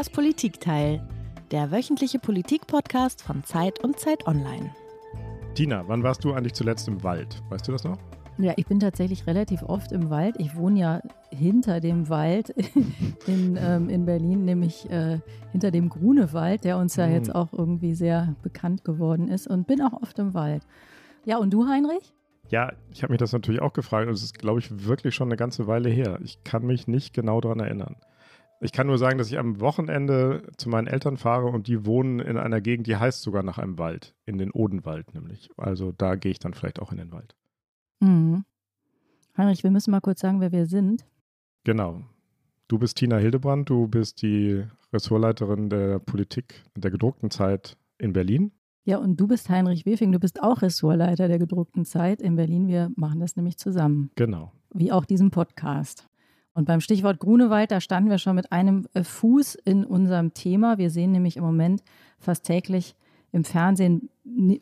Das Politikteil, der wöchentliche Politik-Podcast von Zeit und Zeit Online. Tina, wann warst du eigentlich zuletzt im Wald? Weißt du das noch? Ja, ich bin tatsächlich relativ oft im Wald. Ich wohne ja hinter dem Wald in, ähm, in Berlin, nämlich äh, hinter dem Grunewald, der uns ja mhm. jetzt auch irgendwie sehr bekannt geworden ist und bin auch oft im Wald. Ja, und du, Heinrich? Ja, ich habe mich das natürlich auch gefragt und es ist, glaube ich, wirklich schon eine ganze Weile her. Ich kann mich nicht genau daran erinnern. Ich kann nur sagen, dass ich am Wochenende zu meinen Eltern fahre und die wohnen in einer Gegend, die heißt sogar nach einem Wald, in den Odenwald nämlich. Also da gehe ich dann vielleicht auch in den Wald. Mhm. Heinrich, wir müssen mal kurz sagen, wer wir sind. Genau. Du bist Tina Hildebrand, du bist die Ressortleiterin der Politik der gedruckten Zeit in Berlin. Ja, und du bist Heinrich Wefing, du bist auch Ressortleiter der gedruckten Zeit in Berlin. Wir machen das nämlich zusammen. Genau. Wie auch diesen Podcast. Und beim Stichwort Grunewald, da standen wir schon mit einem äh, Fuß in unserem Thema. Wir sehen nämlich im Moment fast täglich im Fernsehen,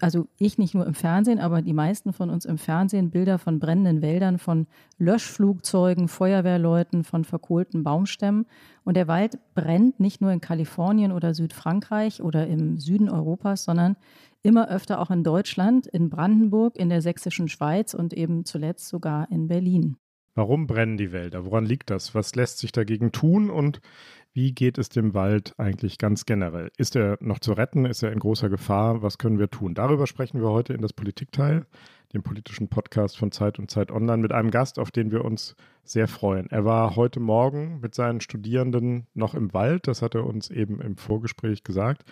also ich nicht nur im Fernsehen, aber die meisten von uns im Fernsehen, Bilder von brennenden Wäldern, von Löschflugzeugen, Feuerwehrleuten, von verkohlten Baumstämmen. Und der Wald brennt nicht nur in Kalifornien oder Südfrankreich oder im Süden Europas, sondern immer öfter auch in Deutschland, in Brandenburg, in der sächsischen Schweiz und eben zuletzt sogar in Berlin. Warum brennen die Wälder? Woran liegt das? Was lässt sich dagegen tun? Und wie geht es dem Wald eigentlich ganz generell? Ist er noch zu retten? Ist er in großer Gefahr? Was können wir tun? Darüber sprechen wir heute in das Politikteil, dem politischen Podcast von Zeit und Zeit Online, mit einem Gast, auf den wir uns sehr freuen. Er war heute Morgen mit seinen Studierenden noch im Wald, das hat er uns eben im Vorgespräch gesagt,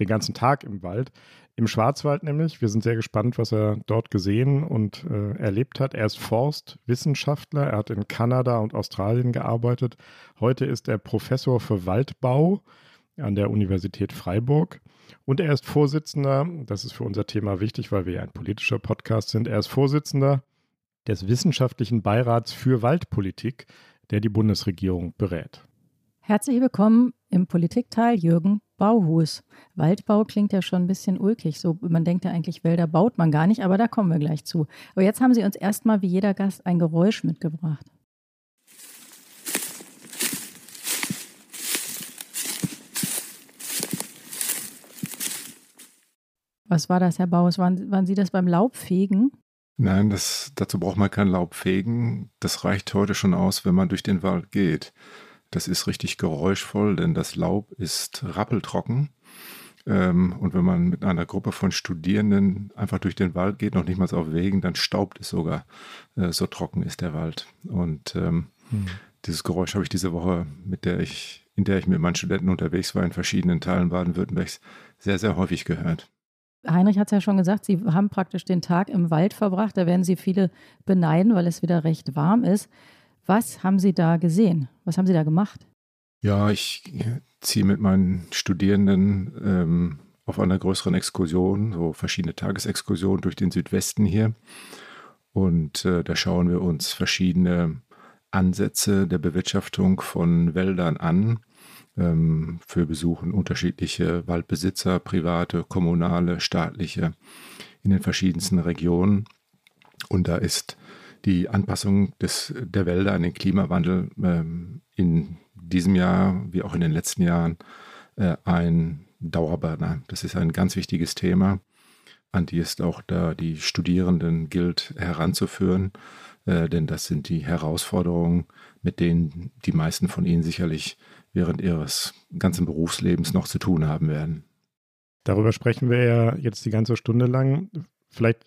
den ganzen Tag im Wald. Im Schwarzwald nämlich. Wir sind sehr gespannt, was er dort gesehen und äh, erlebt hat. Er ist Forstwissenschaftler. Er hat in Kanada und Australien gearbeitet. Heute ist er Professor für Waldbau an der Universität Freiburg. Und er ist Vorsitzender, das ist für unser Thema wichtig, weil wir ja ein politischer Podcast sind, er ist Vorsitzender des Wissenschaftlichen Beirats für Waldpolitik, der die Bundesregierung berät. Herzlich willkommen im Politikteil Jürgen Bauhus. Waldbau klingt ja schon ein bisschen ulkig. So, man denkt ja eigentlich, Wälder baut man gar nicht, aber da kommen wir gleich zu. Aber jetzt haben Sie uns erstmal wie jeder Gast ein Geräusch mitgebracht. Was war das, Herr Bauhus? Waren, waren Sie das beim Laubfegen? Nein, das, dazu braucht man kein Laubfegen. Das reicht heute schon aus, wenn man durch den Wald geht. Das ist richtig geräuschvoll, denn das Laub ist rappeltrocken. Ähm, und wenn man mit einer Gruppe von Studierenden einfach durch den Wald geht, noch nicht mal auf Wegen, dann staubt es sogar. Äh, so trocken ist der Wald. Und ähm, hm. dieses Geräusch habe ich diese Woche, mit der ich, in der ich mit meinen Studenten unterwegs war, in verschiedenen Teilen Baden-Württembergs, sehr, sehr häufig gehört. Heinrich hat es ja schon gesagt, Sie haben praktisch den Tag im Wald verbracht. Da werden Sie viele beneiden, weil es wieder recht warm ist. Was haben Sie da gesehen? Was haben Sie da gemacht? Ja, ich ziehe mit meinen Studierenden ähm, auf einer größeren Exkursion, so verschiedene Tagesexkursionen durch den Südwesten hier. Und äh, da schauen wir uns verschiedene Ansätze der Bewirtschaftung von Wäldern an. Ähm, für besuchen unterschiedliche Waldbesitzer, private, kommunale, staatliche in den verschiedensten Regionen. Und da ist die Anpassung des, der Wälder an den Klimawandel ähm, in diesem Jahr wie auch in den letzten Jahren äh, ein Dauerburner. Das ist ein ganz wichtiges Thema, an die es auch da die Studierenden gilt heranzuführen, äh, denn das sind die Herausforderungen, mit denen die meisten von ihnen sicherlich während ihres ganzen Berufslebens noch zu tun haben werden. Darüber sprechen wir ja jetzt die ganze Stunde lang. Vielleicht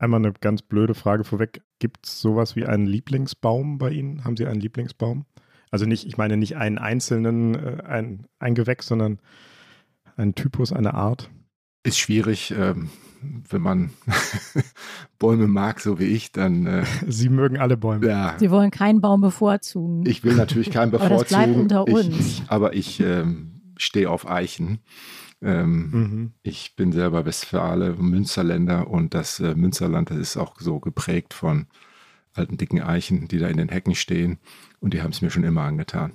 Einmal eine ganz blöde Frage vorweg. Gibt es sowas wie einen Lieblingsbaum bei Ihnen? Haben Sie einen Lieblingsbaum? Also nicht, ich meine nicht einen einzelnen, äh, ein, ein Gewächs, sondern einen Typus, eine Art? Ist schwierig, ähm, wenn man Bäume mag, so wie ich, dann. Äh, Sie mögen alle Bäume. Ja. Sie wollen keinen Baum bevorzugen. Ich will natürlich keinen bevorzugen. aber das bleibt unter uns. Ich, aber ich ähm, stehe auf Eichen. Ähm, mhm. Ich bin selber Westfale, Münsterländer und das äh, Münsterland, das ist auch so geprägt von alten dicken Eichen, die da in den Hecken stehen und die haben es mir schon immer angetan.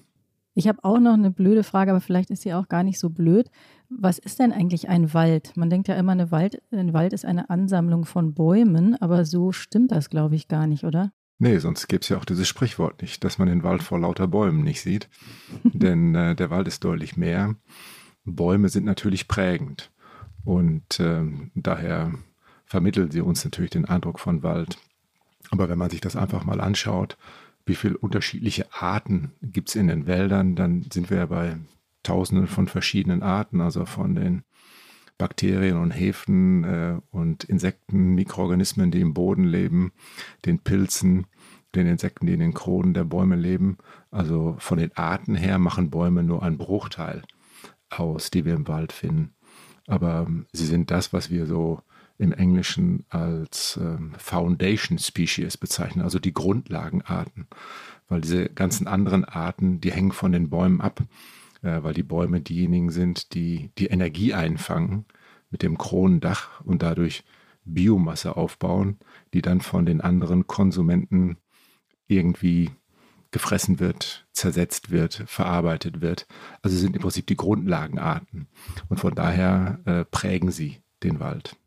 Ich habe auch noch eine blöde Frage, aber vielleicht ist sie auch gar nicht so blöd. Was ist denn eigentlich ein Wald? Man denkt ja immer, eine Wald, ein Wald ist eine Ansammlung von Bäumen, aber so stimmt das, glaube ich, gar nicht, oder? Nee, sonst gäbe es ja auch dieses Sprichwort nicht, dass man den Wald vor lauter Bäumen nicht sieht. Denn äh, der Wald ist deutlich mehr. Bäume sind natürlich prägend. Und äh, daher vermitteln sie uns natürlich den Eindruck von Wald. Aber wenn man sich das einfach mal anschaut, wie viele unterschiedliche Arten gibt es in den Wäldern, dann sind wir ja bei Tausenden von verschiedenen Arten, also von den Bakterien und Hefen äh, und Insekten, Mikroorganismen, die im Boden leben, den Pilzen, den Insekten, die in den Kronen der Bäume leben. Also von den Arten her machen Bäume nur einen Bruchteil aus, die wir im Wald finden. Aber ähm, sie sind das, was wir so im Englischen als ähm, Foundation Species bezeichnen, also die Grundlagenarten. Weil diese ganzen anderen Arten, die hängen von den Bäumen ab, äh, weil die Bäume diejenigen sind, die die Energie einfangen mit dem Kronendach und dadurch Biomasse aufbauen, die dann von den anderen Konsumenten irgendwie gefressen wird, zersetzt wird, verarbeitet wird. Also sind im Prinzip die Grundlagenarten. Und von daher äh, prägen sie den Wald.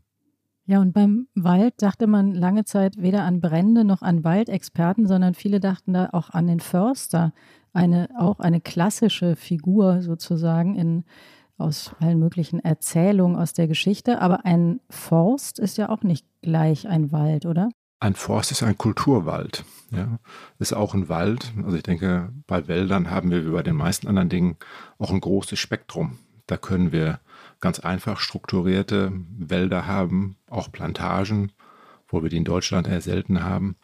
Ja, und beim Wald dachte man lange Zeit weder an Brände noch an Waldexperten, sondern viele dachten da auch an den Förster, eine, auch eine klassische Figur sozusagen in, aus allen möglichen Erzählungen aus der Geschichte. Aber ein Forst ist ja auch nicht gleich ein Wald, oder? Ein Forst ist ein Kulturwald. Ja, ist auch ein Wald. Also ich denke, bei Wäldern haben wir wie bei den meisten anderen Dingen auch ein großes Spektrum. Da können wir ganz einfach strukturierte Wälder haben, auch Plantagen, wo wir die in Deutschland eher selten haben,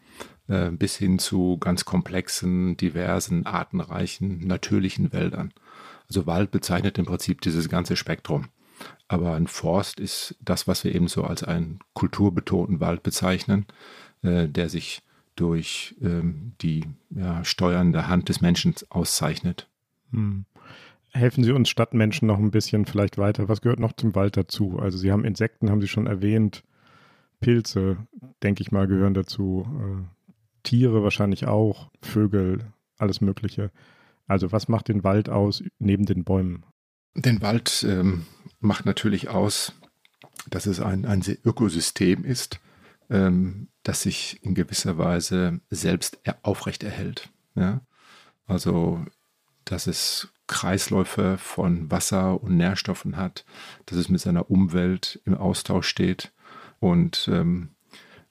äh, bis hin zu ganz komplexen, diversen, artenreichen, natürlichen Wäldern. Also Wald bezeichnet im Prinzip dieses ganze Spektrum. Aber ein Forst ist das, was wir eben so als einen kulturbetonten Wald bezeichnen, äh, der sich durch ähm, die ja, steuernde Hand des Menschen auszeichnet. Hm helfen Sie uns Stadtmenschen noch ein bisschen vielleicht weiter. Was gehört noch zum Wald dazu? Also Sie haben Insekten, haben Sie schon erwähnt. Pilze, denke ich mal, gehören dazu. Tiere wahrscheinlich auch, Vögel, alles Mögliche. Also was macht den Wald aus neben den Bäumen? Den Wald ähm, macht natürlich aus, dass es ein, ein Ökosystem ist, ähm, das sich in gewisser Weise selbst aufrechterhält. Ja? Also, dass es Kreisläufe von Wasser und Nährstoffen hat, dass es mit seiner Umwelt im Austausch steht. Und ähm,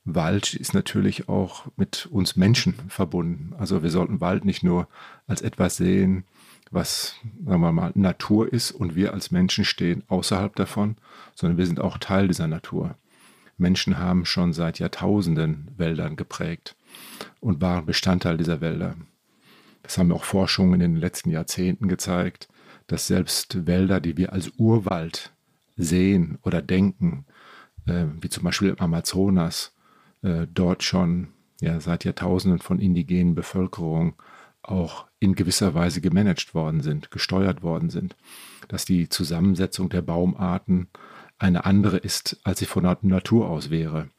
Wald ist natürlich auch mit uns Menschen verbunden. Also wir sollten Wald nicht nur als etwas sehen, was, sagen wir mal, Natur ist und wir als Menschen stehen außerhalb davon, sondern wir sind auch Teil dieser Natur. Menschen haben schon seit Jahrtausenden Wäldern geprägt und waren Bestandteil dieser Wälder. Das haben auch Forschungen in den letzten Jahrzehnten gezeigt, dass selbst Wälder, die wir als Urwald sehen oder denken, äh, wie zum Beispiel im Amazonas, äh, dort schon ja, seit Jahrtausenden von indigenen Bevölkerung auch in gewisser Weise gemanagt worden sind, gesteuert worden sind, dass die Zusammensetzung der Baumarten eine andere ist, als sie von Natur aus wäre,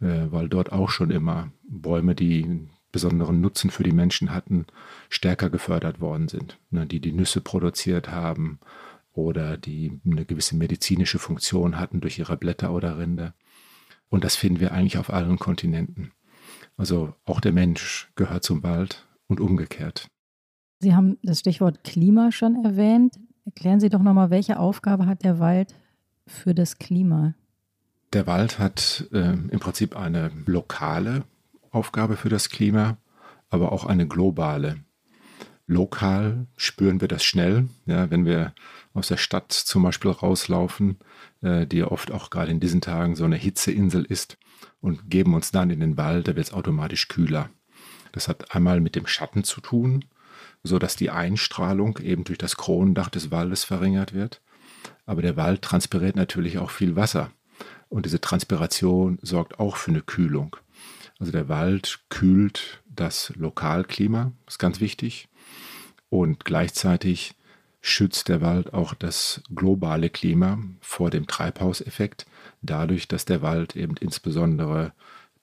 äh, weil dort auch schon immer Bäume, die besonderen Nutzen für die Menschen hatten, stärker gefördert worden sind, ne, die die Nüsse produziert haben oder die eine gewisse medizinische Funktion hatten durch ihre Blätter oder Rinde. Und das finden wir eigentlich auf allen Kontinenten. Also auch der Mensch gehört zum Wald und umgekehrt. Sie haben das Stichwort Klima schon erwähnt. Erklären Sie doch nochmal, welche Aufgabe hat der Wald für das Klima? Der Wald hat äh, im Prinzip eine lokale Aufgabe für das Klima, aber auch eine globale. Lokal spüren wir das schnell, ja, wenn wir aus der Stadt zum Beispiel rauslaufen, äh, die ja oft auch gerade in diesen Tagen so eine Hitzeinsel ist und geben uns dann in den Wald, da wird es automatisch kühler. Das hat einmal mit dem Schatten zu tun, so dass die Einstrahlung eben durch das Kronendach des Waldes verringert wird. Aber der Wald transpiriert natürlich auch viel Wasser. Und diese Transpiration sorgt auch für eine Kühlung. Also der Wald kühlt das Lokalklima, ist ganz wichtig. Und gleichzeitig schützt der Wald auch das globale Klima vor dem Treibhauseffekt, dadurch, dass der Wald eben insbesondere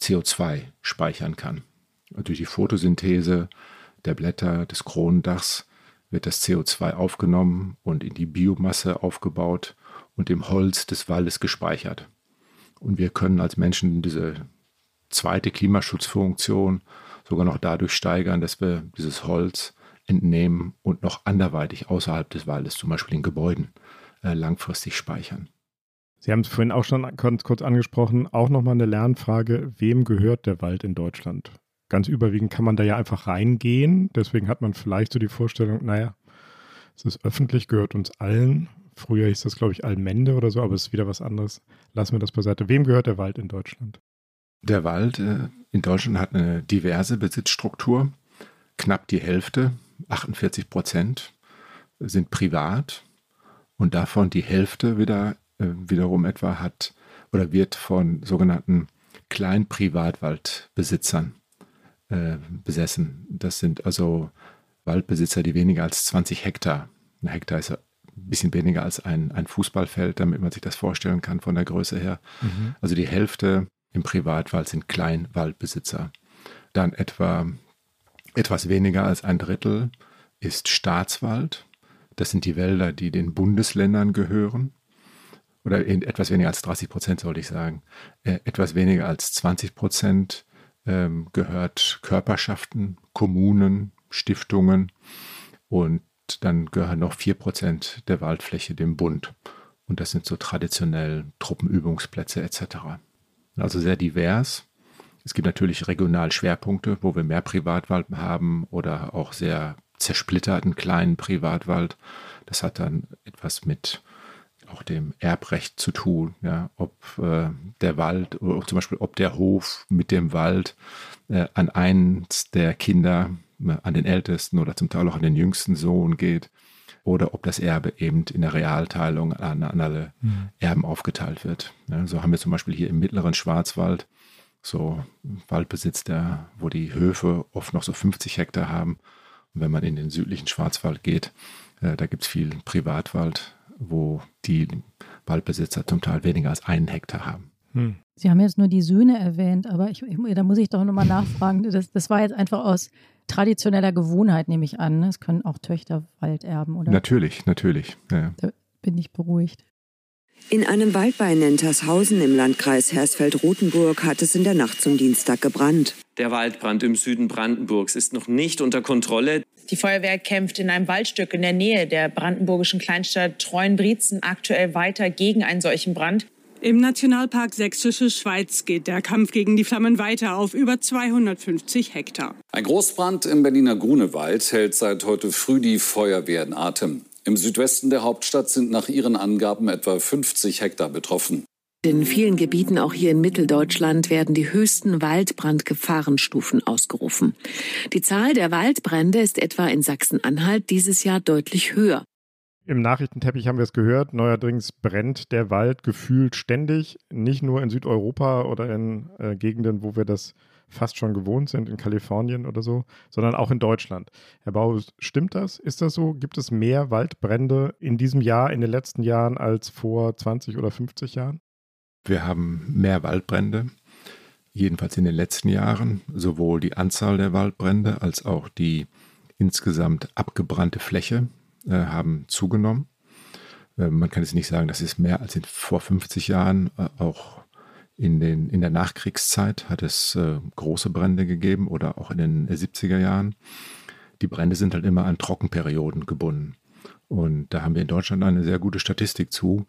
CO2 speichern kann. Und durch die Photosynthese der Blätter des Kronendachs wird das CO2 aufgenommen und in die Biomasse aufgebaut und im Holz des Waldes gespeichert. Und wir können als Menschen diese zweite Klimaschutzfunktion sogar noch dadurch steigern, dass wir dieses Holz entnehmen und noch anderweitig außerhalb des Waldes, zum Beispiel in Gebäuden, äh, langfristig speichern. Sie haben es vorhin auch schon kurz, angesprochen, auch nochmal eine Lernfrage, wem gehört der Wald in Deutschland? Ganz überwiegend kann man da ja einfach reingehen, deswegen hat man vielleicht so die Vorstellung, naja, es ist öffentlich, gehört uns allen. Früher hieß das, glaube ich, Allmende oder so, aber es ist wieder was anderes. Lassen wir das beiseite. Wem gehört der Wald in Deutschland? Der Wald äh, in Deutschland hat eine diverse Besitzstruktur. Knapp die Hälfte, 48 Prozent, sind privat und davon die Hälfte wieder äh, wiederum etwa hat oder wird von sogenannten Kleinprivatwaldbesitzern äh, besessen. Das sind also Waldbesitzer, die weniger als 20 Hektar, ein Hektar ist ein bisschen weniger als ein, ein Fußballfeld, damit man sich das vorstellen kann von der Größe her. Mhm. Also die Hälfte im Privatwald sind Kleinwaldbesitzer. Dann etwa etwas weniger als ein Drittel ist Staatswald. Das sind die Wälder, die den Bundesländern gehören. Oder etwas weniger als 30 Prozent, sollte ich sagen. Äh, etwas weniger als 20 Prozent ähm, gehört Körperschaften, Kommunen, Stiftungen und dann gehören noch 4% der Waldfläche dem Bund. Und das sind so traditionell Truppenübungsplätze etc. Also sehr divers. Es gibt natürlich regional Schwerpunkte, wo wir mehr Privatwald haben oder auch sehr zersplitterten kleinen Privatwald. Das hat dann etwas mit auch dem Erbrecht zu tun, ja, ob äh, der Wald oder zum Beispiel ob der Hof mit dem Wald äh, an eins der Kinder an den ältesten oder zum Teil auch an den jüngsten Sohn geht oder ob das Erbe eben in der Realteilung an, an alle mhm. Erben aufgeteilt wird. Ja, so haben wir zum Beispiel hier im mittleren Schwarzwald so Waldbesitz, der, wo die Höfe oft noch so 50 Hektar haben. Und wenn man in den südlichen Schwarzwald geht, äh, da gibt es viel Privatwald, wo die Waldbesitzer zum Teil weniger als einen Hektar haben. Hm. Sie haben jetzt nur die Söhne erwähnt, aber ich, ich, da muss ich doch nochmal nachfragen. Das, das war jetzt einfach aus traditioneller Gewohnheit, nehme ich an. Ne? Es können auch Töchter Wald erben, oder? Natürlich, natürlich. Ja. Da bin ich beruhigt. In einem Wald bei Nentershausen im Landkreis Hersfeld-Rotenburg hat es in der Nacht zum Dienstag gebrannt. Der Waldbrand im Süden Brandenburgs ist noch nicht unter Kontrolle. Die Feuerwehr kämpft in einem Waldstück in der Nähe der brandenburgischen Kleinstadt Treuenbrietzen aktuell weiter gegen einen solchen Brand. Im Nationalpark Sächsische Schweiz geht der Kampf gegen die Flammen weiter auf über 250 Hektar. Ein Großbrand im Berliner Grunewald hält seit heute früh die Feuerwehr in Atem. Im Südwesten der Hauptstadt sind nach ihren Angaben etwa 50 Hektar betroffen. In vielen Gebieten, auch hier in Mitteldeutschland, werden die höchsten Waldbrandgefahrenstufen ausgerufen. Die Zahl der Waldbrände ist etwa in Sachsen-Anhalt dieses Jahr deutlich höher. Im Nachrichtenteppich haben wir es gehört, neuerdings brennt der Wald gefühlt ständig, nicht nur in Südeuropa oder in äh, Gegenden, wo wir das fast schon gewohnt sind, in Kalifornien oder so, sondern auch in Deutschland. Herr Bau, stimmt das? Ist das so? Gibt es mehr Waldbrände in diesem Jahr, in den letzten Jahren als vor 20 oder 50 Jahren? Wir haben mehr Waldbrände, jedenfalls in den letzten Jahren, sowohl die Anzahl der Waldbrände als auch die insgesamt abgebrannte Fläche haben zugenommen. Äh, man kann jetzt nicht sagen, das ist mehr als in, vor 50 Jahren. Äh, auch in, den, in der Nachkriegszeit hat es äh, große Brände gegeben oder auch in den 70er Jahren. Die Brände sind halt immer an Trockenperioden gebunden. Und da haben wir in Deutschland eine sehr gute Statistik zu,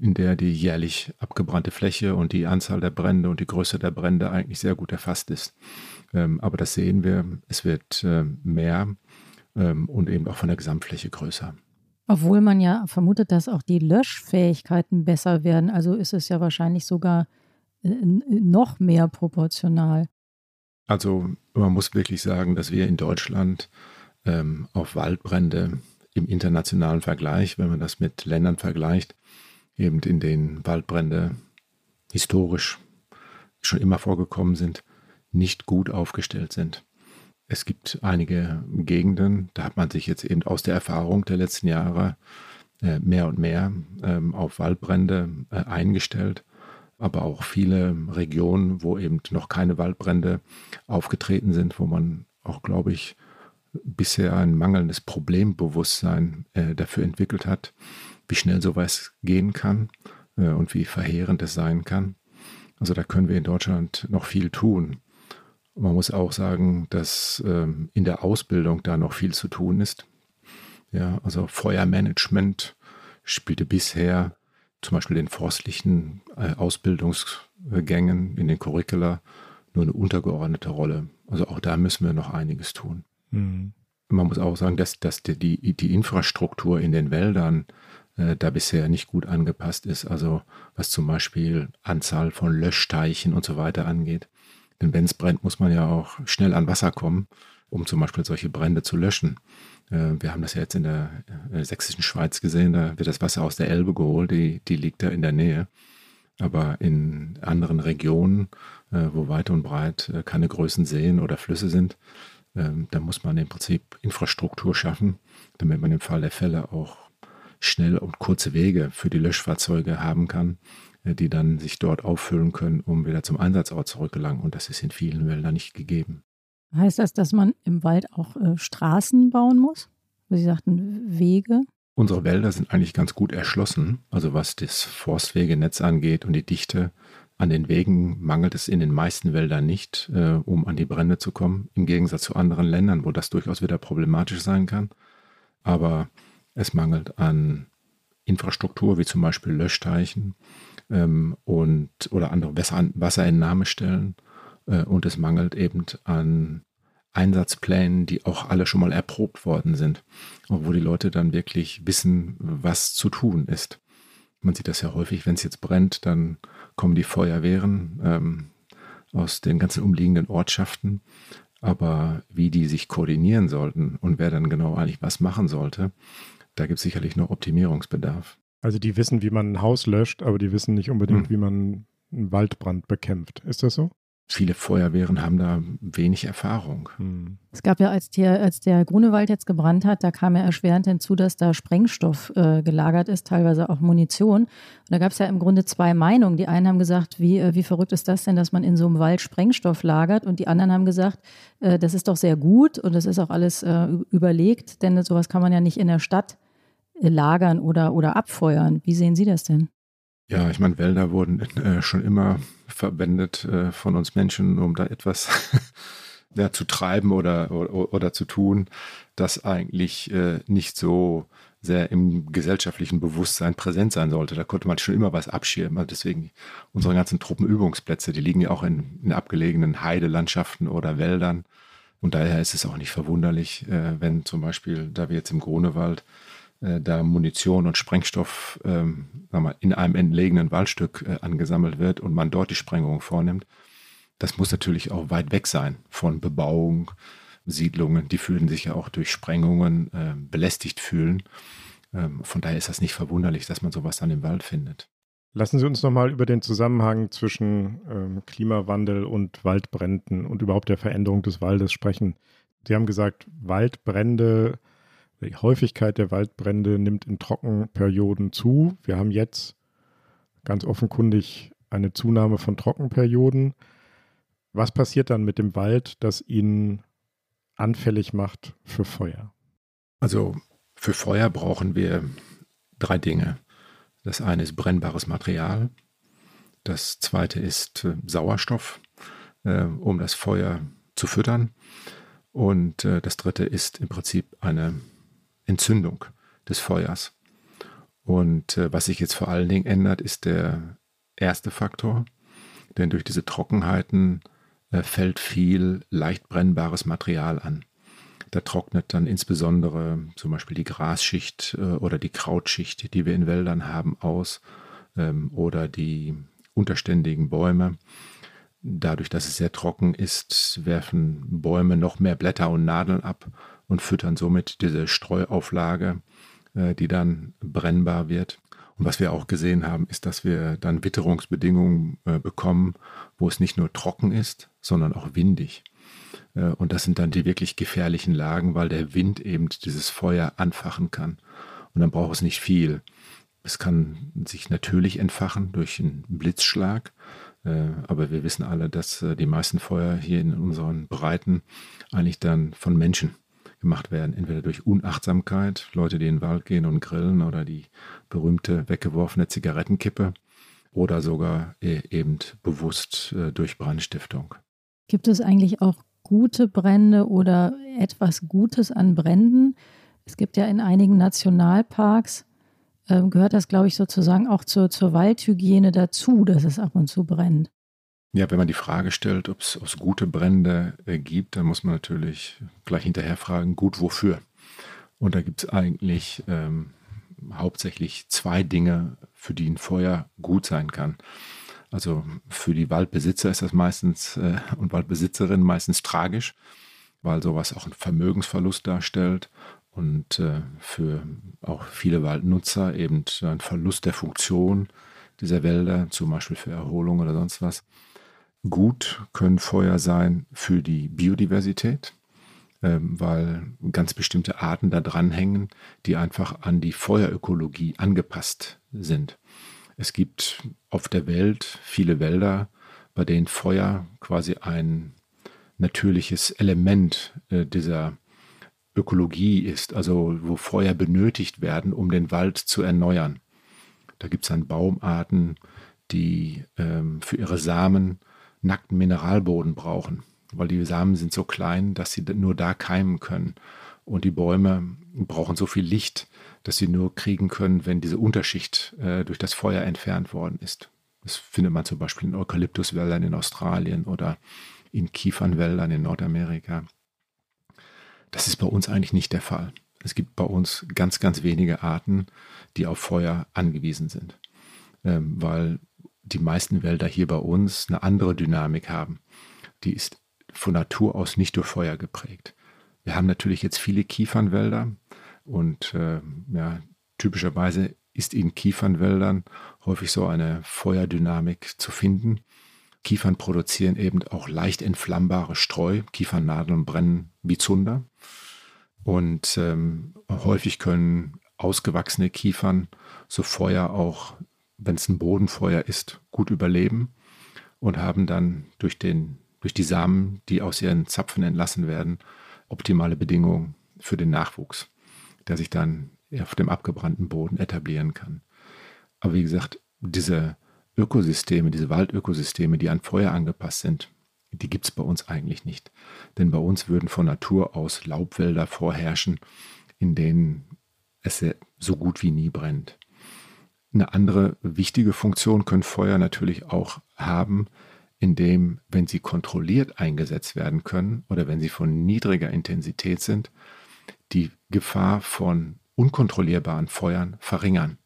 in der die jährlich abgebrannte Fläche und die Anzahl der Brände und die Größe der Brände eigentlich sehr gut erfasst ist. Ähm, aber das sehen wir, es wird äh, mehr und eben auch von der Gesamtfläche größer. Obwohl man ja vermutet, dass auch die Löschfähigkeiten besser werden, also ist es ja wahrscheinlich sogar äh, noch mehr proportional. Also man muss wirklich sagen, dass wir in Deutschland ähm, auf Waldbrände im internationalen Vergleich, wenn man das mit Ländern vergleicht, eben in denen Waldbrände historisch schon immer vorgekommen sind, nicht gut aufgestellt sind. Es gibt einige Gegenden, da hat man sich jetzt eben aus der Erfahrung der letzten Jahre äh, mehr und mehr ähm, auf Waldbrände äh, eingestellt, aber auch viele Regionen, wo eben noch keine Waldbrände aufgetreten sind, wo man auch, glaube ich, bisher ein mangelndes Problembewusstsein äh, dafür entwickelt hat, wie schnell sowas gehen kann und wie verheerend es sein kann. Also da können wir in Deutschland noch viel tun. Man muss auch sagen, dass ähm, in der Ausbildung da noch viel zu tun ist. Ja, also Feuermanagement spielte bisher zum Beispiel in forstlichen äh, Ausbildungsgängen, in den Curricula, nur eine untergeordnete Rolle. Also auch da müssen wir noch einiges tun. Mhm. Man muss auch sagen, dass, dass die, die, die Infrastruktur in den Wäldern äh, da bisher nicht gut angepasst ist. Also was zum Beispiel Anzahl von Löschteichen und so weiter angeht. Denn wenn es brennt, muss man ja auch schnell an Wasser kommen, um zum Beispiel solche Brände zu löschen. Äh, wir haben das ja jetzt in der äh, sächsischen Schweiz gesehen, da wird das Wasser aus der Elbe geholt, die, die liegt da in der Nähe. Aber in anderen Regionen, äh, wo weit und breit keine größeren Seen oder Flüsse sind, ähm, da muss man im Prinzip Infrastruktur schaffen, damit man im Fall der Fälle auch schnell und kurze Wege für die Löschfahrzeuge haben kann, die dann sich dort auffüllen können, um wieder zum Einsatzort zurückgelangen. Und das ist in vielen Wäldern nicht gegeben. Heißt das, dass man im Wald auch äh, Straßen bauen muss? Sie sagten Wege. Unsere Wälder sind eigentlich ganz gut erschlossen. Also was das Forstwegenetz angeht und die Dichte an den Wegen mangelt es in den meisten Wäldern nicht, äh, um an die Brände zu kommen. Im Gegensatz zu anderen Ländern, wo das durchaus wieder problematisch sein kann. Aber es mangelt an Infrastruktur, wie zum Beispiel Löschteichen ähm, und, oder andere Wasserentnahmestellen äh, und es mangelt eben an Einsatzplänen, die auch alle schon mal erprobt worden sind, wo die Leute dann wirklich wissen, was zu tun ist. Man sieht das ja häufig, wenn es jetzt brennt, dann kommen die Feuerwehren ähm, aus den ganzen umliegenden Ortschaften. Aber wie die sich koordinieren sollten und wer dann genau eigentlich was machen sollte, da gibt es sicherlich noch Optimierungsbedarf. Also die wissen, wie man ein Haus löscht, aber die wissen nicht unbedingt, hm. wie man einen Waldbrand bekämpft. Ist das so? viele Feuerwehren haben da wenig Erfahrung. Hm. Es gab ja, als der, als der Grunewald jetzt gebrannt hat, da kam ja erschwerend hinzu, dass da Sprengstoff äh, gelagert ist, teilweise auch Munition. Und da gab es ja im Grunde zwei Meinungen. Die einen haben gesagt, wie, äh, wie verrückt ist das denn, dass man in so einem Wald Sprengstoff lagert? Und die anderen haben gesagt, äh, das ist doch sehr gut und das ist auch alles äh, überlegt, denn sowas kann man ja nicht in der Stadt äh, lagern oder, oder abfeuern. Wie sehen Sie das denn? Ja, ich meine, Wälder wurden äh, schon immer verwendet äh, von uns Menschen, um da etwas ja, zu treiben oder, oder, oder, zu tun, das eigentlich äh, nicht so sehr im gesellschaftlichen Bewusstsein präsent sein sollte. Da konnte man schon immer was abschirmen. Also deswegen unsere ganzen Truppenübungsplätze, die liegen ja auch in, in abgelegenen Heidelandschaften oder Wäldern. Und daher ist es auch nicht verwunderlich, äh, wenn zum Beispiel, da wir jetzt im Grunewald äh, da Munition und Sprengstoff ähm, mal, in einem entlegenen Waldstück äh, angesammelt wird und man dort die Sprengung vornimmt. Das muss natürlich auch weit weg sein von Bebauung, Siedlungen. Die fühlen sich ja auch durch Sprengungen äh, belästigt fühlen. Ähm, von daher ist das nicht verwunderlich, dass man sowas dann im Wald findet. Lassen Sie uns nochmal über den Zusammenhang zwischen ähm, Klimawandel und Waldbränden und überhaupt der Veränderung des Waldes sprechen. Sie haben gesagt, Waldbrände die Häufigkeit der Waldbrände nimmt in Trockenperioden zu. Wir haben jetzt ganz offenkundig eine Zunahme von Trockenperioden. Was passiert dann mit dem Wald, das ihn anfällig macht für Feuer? Also für Feuer brauchen wir drei Dinge. Das eine ist brennbares Material. Das zweite ist äh, Sauerstoff, äh, um das Feuer zu füttern. Und äh, das dritte ist im Prinzip eine Entzündung des Feuers. Und äh, was sich jetzt vor allen Dingen ändert, ist der erste Faktor, denn durch diese Trockenheiten äh, fällt viel leicht brennbares Material an. Da trocknet dann insbesondere zum Beispiel die Grasschicht äh, oder die Krautschicht, die wir in Wäldern haben, aus ähm, oder die unterständigen Bäume. Dadurch, dass es sehr trocken ist, werfen Bäume noch mehr Blätter und Nadeln ab und füttern somit diese Streuauflage, äh, die dann brennbar wird. Und was wir auch gesehen haben, ist, dass wir dann Witterungsbedingungen äh, bekommen, wo es nicht nur trocken ist, sondern auch windig. Äh, und das sind dann die wirklich gefährlichen Lagen, weil der Wind eben dieses Feuer anfachen kann. Und dann braucht es nicht viel. Es kann sich natürlich entfachen durch einen Blitzschlag, aber wir wissen alle, dass die meisten Feuer hier in unseren Breiten eigentlich dann von Menschen gemacht werden. Entweder durch Unachtsamkeit, Leute, die in den Wald gehen und grillen oder die berühmte weggeworfene Zigarettenkippe oder sogar e-, eben bewusst äh, durch Brandstiftung. Gibt es eigentlich auch gute Brände oder etwas Gutes an Bränden? Es gibt ja in einigen Nationalparks, äh, gehört das, glaube ich, sozusagen auch zur, zur Waldhygiene dazu, dass es ab und zu brennt. Ja, wenn man die Frage stellt, ob es gute Brände äh, gibt, dann muss man natürlich gleich hinterher fragen, gut wofür? Und da gibt es eigentlich ähm, hauptsächlich zwei Dinge, für die ein Feuer gut sein kann. Also für die Waldbesitzer ist das meistens äh, und Waldbesitzerinnen meistens tragisch, weil sowas auch einen Vermögensverlust darstellt und äh, für auch viele Waldnutzer eben ein Verlust der Funktion dieser Wälder, zum Beispiel für Erholung oder sonst was. Gut können Feuer sein für die Biodiversität, ähm, weil ganz bestimmte Arten da dranhängen, die einfach an die Feuerökologie angepasst sind. Es gibt auf der Welt viele Wälder, bei denen Feuer quasi ein natürliches Element äh, dieser Ökologie ist, also wo Feuer benötigt werden, um den Wald zu erneuern. Da gibt es dann Baumarten, die ähm, für ihre Samen nackten Mineralboden brauchen, weil die Samen sind so klein, dass sie nur da keimen können. Und die Bäume brauchen so viel Licht, dass sie nur kriegen können, wenn diese Unterschicht äh, durch das Feuer entfernt worden ist. Das findet man zum Beispiel in Eukalyptuswäldern in Australien oder in Kiefernwäldern in Nordamerika. Das ist bei uns eigentlich nicht der Fall. Es gibt bei uns ganz, ganz wenige Arten, die auf Feuer angewiesen sind, ähm, weil die meisten Wälder hier bei uns eine andere Dynamik haben. Die ist von Natur aus nicht durch Feuer geprägt. Wir haben natürlich jetzt viele Kiefernwälder, und äh, ja, typischerweise ist in Kiefernwäldern häufig so eine Feuerdynamik zu finden. Kiefern produzieren eben auch leicht entflammbare Streu. Kiefernadeln brennen wie Zunder. Und ähm, häufig können ausgewachsene Kiefern so Feuer auch, wenn es ein Bodenfeuer ist, gut überleben und haben dann durch, den, durch die Samen, die aus ihren Zapfen entlassen werden, optimale Bedingungen für den Nachwuchs der sich dann auf dem abgebrannten Boden etablieren kann. Aber wie gesagt, diese Ökosysteme, diese Waldökosysteme, die an Feuer angepasst sind, die gibt es bei uns eigentlich nicht. Denn bei uns würden von Natur aus Laubwälder vorherrschen, in denen es so gut wie nie brennt. Eine andere wichtige Funktion können Feuer natürlich auch haben, indem, wenn sie kontrolliert eingesetzt werden können oder wenn sie von niedriger Intensität sind, die Gefahr von unkontrollierbaren Feuern verringern.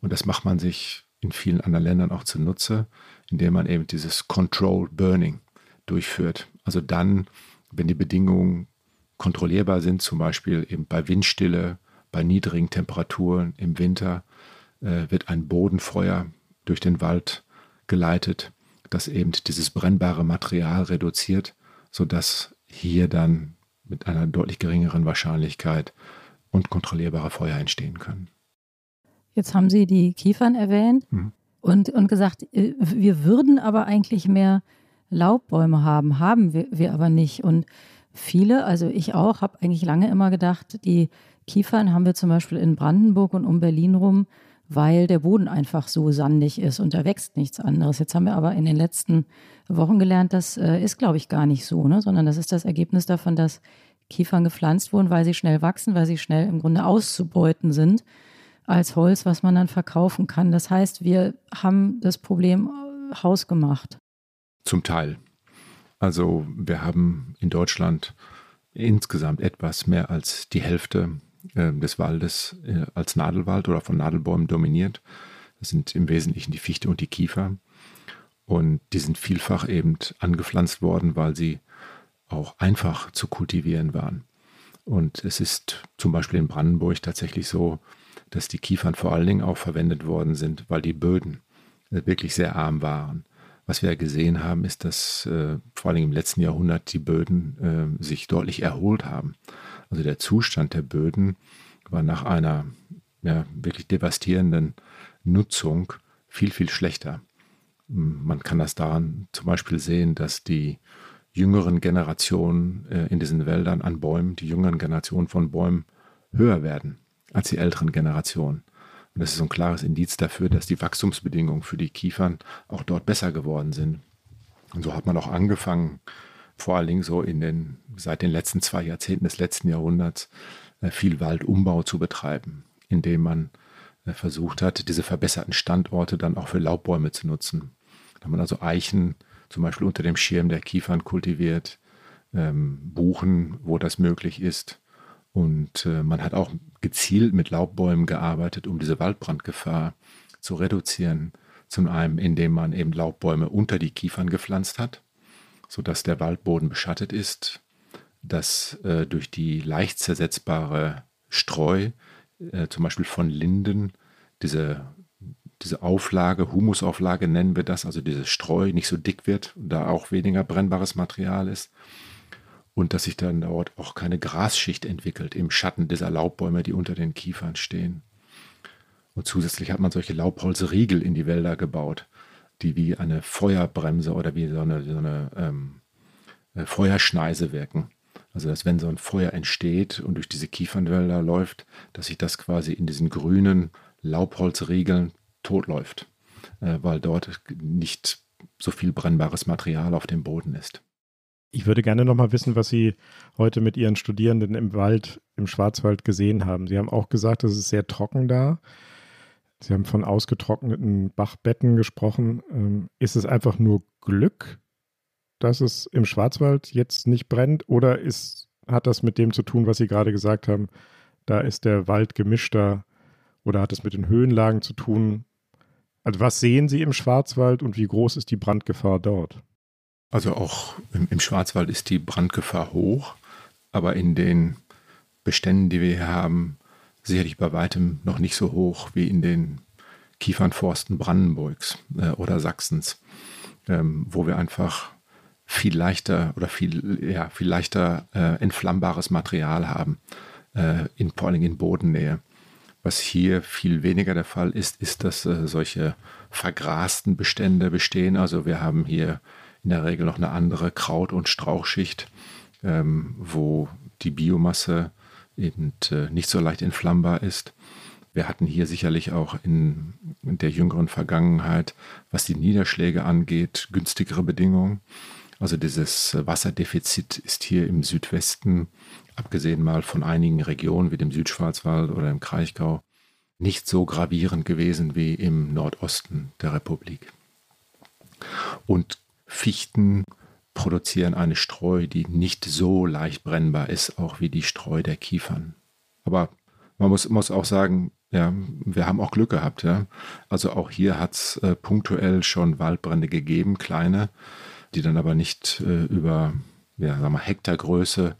Und das macht man sich in vielen anderen Ländern auch zunutze, indem man eben dieses Controlled Burning durchführt. Also dann, wenn die Bedingungen kontrollierbar sind, zum Beispiel eben bei Windstille, bei niedrigen Temperaturen im Winter, äh, wird ein Bodenfeuer durch den Wald geleitet, das eben dieses brennbare Material reduziert, sodass hier dann mit einer deutlich geringeren Wahrscheinlichkeit und kontrollierbarer Feuer entstehen können. Jetzt haben Sie die Kiefern erwähnt mhm. und, und gesagt, äh, wir würden aber eigentlich mehr Laubbäume haben, haben wir, wir aber nicht. Und viele, also ich auch, habe eigentlich lange immer gedacht, die Kiefern haben wir zum Beispiel in Brandenburg und um Berlin rum, weil der Boden einfach so sandig ist und da wächst nichts anderes. Jetzt haben wir aber in den letzten Wochen gelernt, das äh, ist, glaube ich, gar nicht so, ne? sondern das ist das Ergebnis davon, dass Kiefern gepflanzt wurden, weil sie schnell wachsen, weil sie schnell im Grunde auszubeuten sind als Holz, was man dann verkaufen kann. Das heißt, wir haben das Problem äh, hausgemacht. Zum Teil. Also wir haben in Deutschland insgesamt etwas mehr als die Hälfte äh, des Waldes äh, als Nadelwald oder von Nadelbäumen dominiert. Das sind im Wesentlichen die Fichte und die Kiefer. Und die sind vielfach eben angepflanzt worden, weil sie auch einfach zu kultivieren waren. Und es ist zum Beispiel in Brandenburg tatsächlich so, dass die Kiefern vor allen Dingen auch verwendet worden sind, weil die Böden wirklich sehr arm waren. Was wir gesehen haben, ist, dass äh, vor allem im letzten Jahrhundert die Böden äh, sich deutlich erholt haben. Also der Zustand der Böden war nach einer ja, wirklich devastierenden Nutzung viel, viel schlechter. Man kann das daran zum Beispiel sehen, dass die jüngeren Generationen äh, in diesen Wäldern an Bäumen, die jüngeren Generationen von Bäumen höher werden als die älteren Generationen. Und das ist ein klares Indiz dafür, dass die Wachstumsbedingungen für die Kiefern auch dort besser geworden sind. Und so hat man auch angefangen, vor allen Dingen so in den, seit den letzten zwei Jahrzehnten des letzten Jahrhunderts, äh, viel Waldumbau zu betreiben, indem man äh, versucht hat, diese verbesserten Standorte dann auch für Laubbäume zu nutzen. Da man also Eichen zum Beispiel unter dem Schirm der Kiefern kultiviert, ähm, Buchen, wo das möglich ist. Und äh, man hat auch gezielt mit Laubbäumen gearbeitet, um diese Waldbrandgefahr zu reduzieren. Zum einen, indem man eben Laubbäume unter die Kiefern gepflanzt hat, sodass der Waldboden beschattet ist, dass äh, durch die leicht zersetzbare Streu, äh, zum Beispiel von Linden, diese, diese Auflage, Humusauflage nennen wir das, also dieses Streu nicht so dick wird da auch weniger brennbares Material ist. Und dass sich dann dort auch keine Grasschicht entwickelt im Schatten dieser Laubbäume, die unter den Kiefern stehen. Und zusätzlich hat man solche Laubholzriegel in die Wälder gebaut, die wie eine Feuerbremse oder wie so eine, so eine ähm, äh, Feuerschneise wirken. Also dass wenn so ein Feuer entsteht und durch diese Kiefernwälder läuft, dass sich das quasi in diesen grünen Laubholzriegeln totläuft, äh, weil dort nicht so viel brennbares Material auf dem Boden ist. Ich würde gerne noch mal wissen, was Sie heute mit Ihren Studierenden im Wald, im Schwarzwald gesehen haben. Sie haben auch gesagt, es ist sehr trocken da. Sie haben von ausgetrockneten Bachbetten gesprochen. Ähm, ist es einfach nur Glück, dass es im Schwarzwald jetzt nicht brennt? Oder ist, hat das mit dem zu tun, was Sie gerade gesagt haben? Da ist der Wald gemischter oder hat es mit den Höhenlagen zu tun? Also was sehen Sie im Schwarzwald und wie groß ist die Brandgefahr dort? Also auch im, im Schwarzwald ist die Brandgefahr hoch, aber in den Beständen, die wir hier haben, sicherlich bei weitem noch nicht so hoch wie in den Kiefernforsten Brandenburgs äh, oder Sachsens, ähm, wo wir einfach viel leichter oder viel, ja, viel leichter äh, entflammbares Material haben, äh, in, vor allem in Bodennähe. Was hier viel weniger der Fall ist, ist, dass äh, solche vergrasten Bestände bestehen. Also wir haben hier in der Regel noch eine andere Kraut- und Strauchschicht, ähm, wo die Biomasse eben äh, nicht so leicht entflammbar ist. Wir hatten hier sicherlich auch in, in, der jüngeren Vergangenheit, was die Niederschläge angeht, günstigere Bedingungen. Also dieses Wasserdefizit ist hier im Südwesten, abgesehen mal von einigen Regionen wie dem Südschwarzwald oder im Kraichgau, nicht so gravierend gewesen wie im Nordosten der Republik. Und Fichten produzieren eine Streu, die nicht so leicht brennbar ist, auch wie die Streu der Kiefern. Aber man muss, muss auch sagen, ja, wir haben auch Glück gehabt. Ja. Also auch hier hat es äh, punktuell schon Waldbrände gegeben, kleine, die dann aber nicht äh, über ja, sagen wir, Hektargröße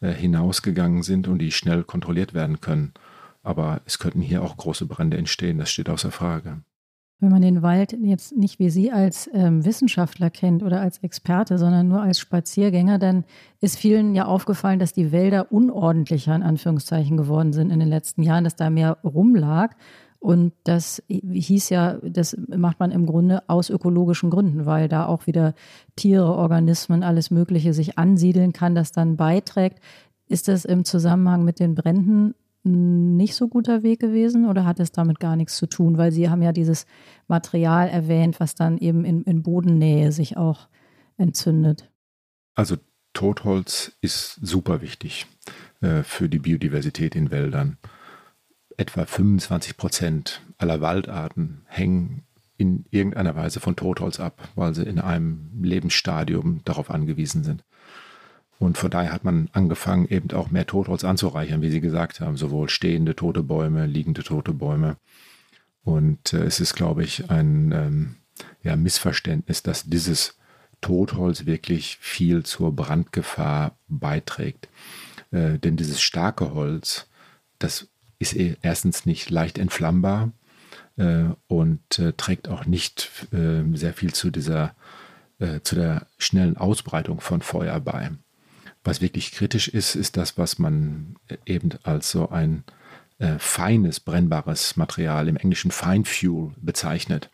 äh, hinausgegangen sind und die schnell kontrolliert werden können. Aber es könnten hier auch große Brände entstehen, das steht außer Frage. Wenn man den Wald jetzt nicht wie Sie als ähm, Wissenschaftler kennt oder als Experte, sondern nur als Spaziergänger, dann ist vielen ja aufgefallen, dass die Wälder unordentlicher in Anführungszeichen geworden sind in den letzten Jahren, dass da mehr rumlag. Und das hieß ja, das macht man im Grunde aus ökologischen Gründen, weil da auch wieder Tiere, Organismen, alles Mögliche sich ansiedeln kann, das dann beiträgt. Ist das im Zusammenhang mit den Bränden nicht so guter Weg gewesen oder hat es damit gar nichts zu tun? Weil Sie haben ja dieses Material erwähnt, was dann eben in, in Bodennähe sich auch entzündet. Also Totholz ist super wichtig äh, für die Biodiversität in Wäldern. Etwa 25 Prozent aller Waldarten hängen in irgendeiner Weise von Totholz ab, weil sie in einem Lebensstadium darauf angewiesen sind. Und von daher hat man angefangen, eben auch mehr Totholz anzureichern, wie Sie gesagt haben, sowohl stehende tote Bäume, liegende tote Bäume. Und äh, es ist, glaube ich, ein ähm, ja, Missverständnis, dass dieses Totholz wirklich viel zur Brandgefahr beiträgt. Äh, denn dieses starke Holz, das ist eh erstens nicht leicht entflammbar äh, und äh, trägt auch nicht ähm, sehr viel zu dieser äh, zu der schnellen Ausbreitung von Feuer bei. Was wirklich kritisch ist, ist das, was man eben als so ein äh, feines, brennbares Material im Englischen Fine Fuel bezeichnet.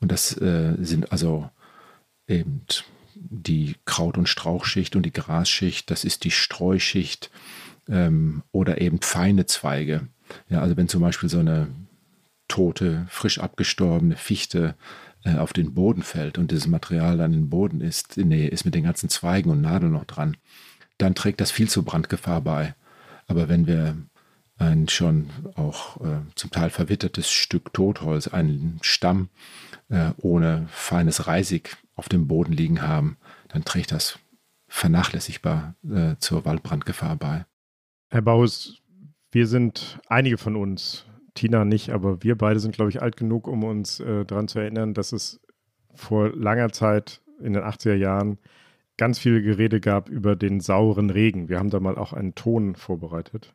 Und das äh, sind also eben die Kraut- und Strauchschicht und die Grasschicht, das ist die Streuschicht ähm, oder eben feine Zweige. Ja, also wenn zum Beispiel so eine tote, frisch abgestorbene Fichte äh, auf den Boden fällt und dieses Material dann im Boden ist, Nähe ist mit den ganzen Zweigen und Nadeln noch dran, dann trägt das viel zur Brandgefahr bei. Aber wenn wir ein schon auch äh, zum Teil verwittertes Stück Totholz, einen Stamm äh, ohne feines Reisig auf dem Boden liegen haben, dann trägt das vernachlässigbar äh, zur Waldbrandgefahr bei. Herr Baus, wir sind einige von uns, Tina nicht, aber wir beide sind, glaube ich, alt genug, um uns äh, daran zu erinnern, dass es vor langer Zeit in den 80er Jahren ganz viele Gerede gab über den sauren Regen. Wir haben da mal auch einen Ton vorbereitet.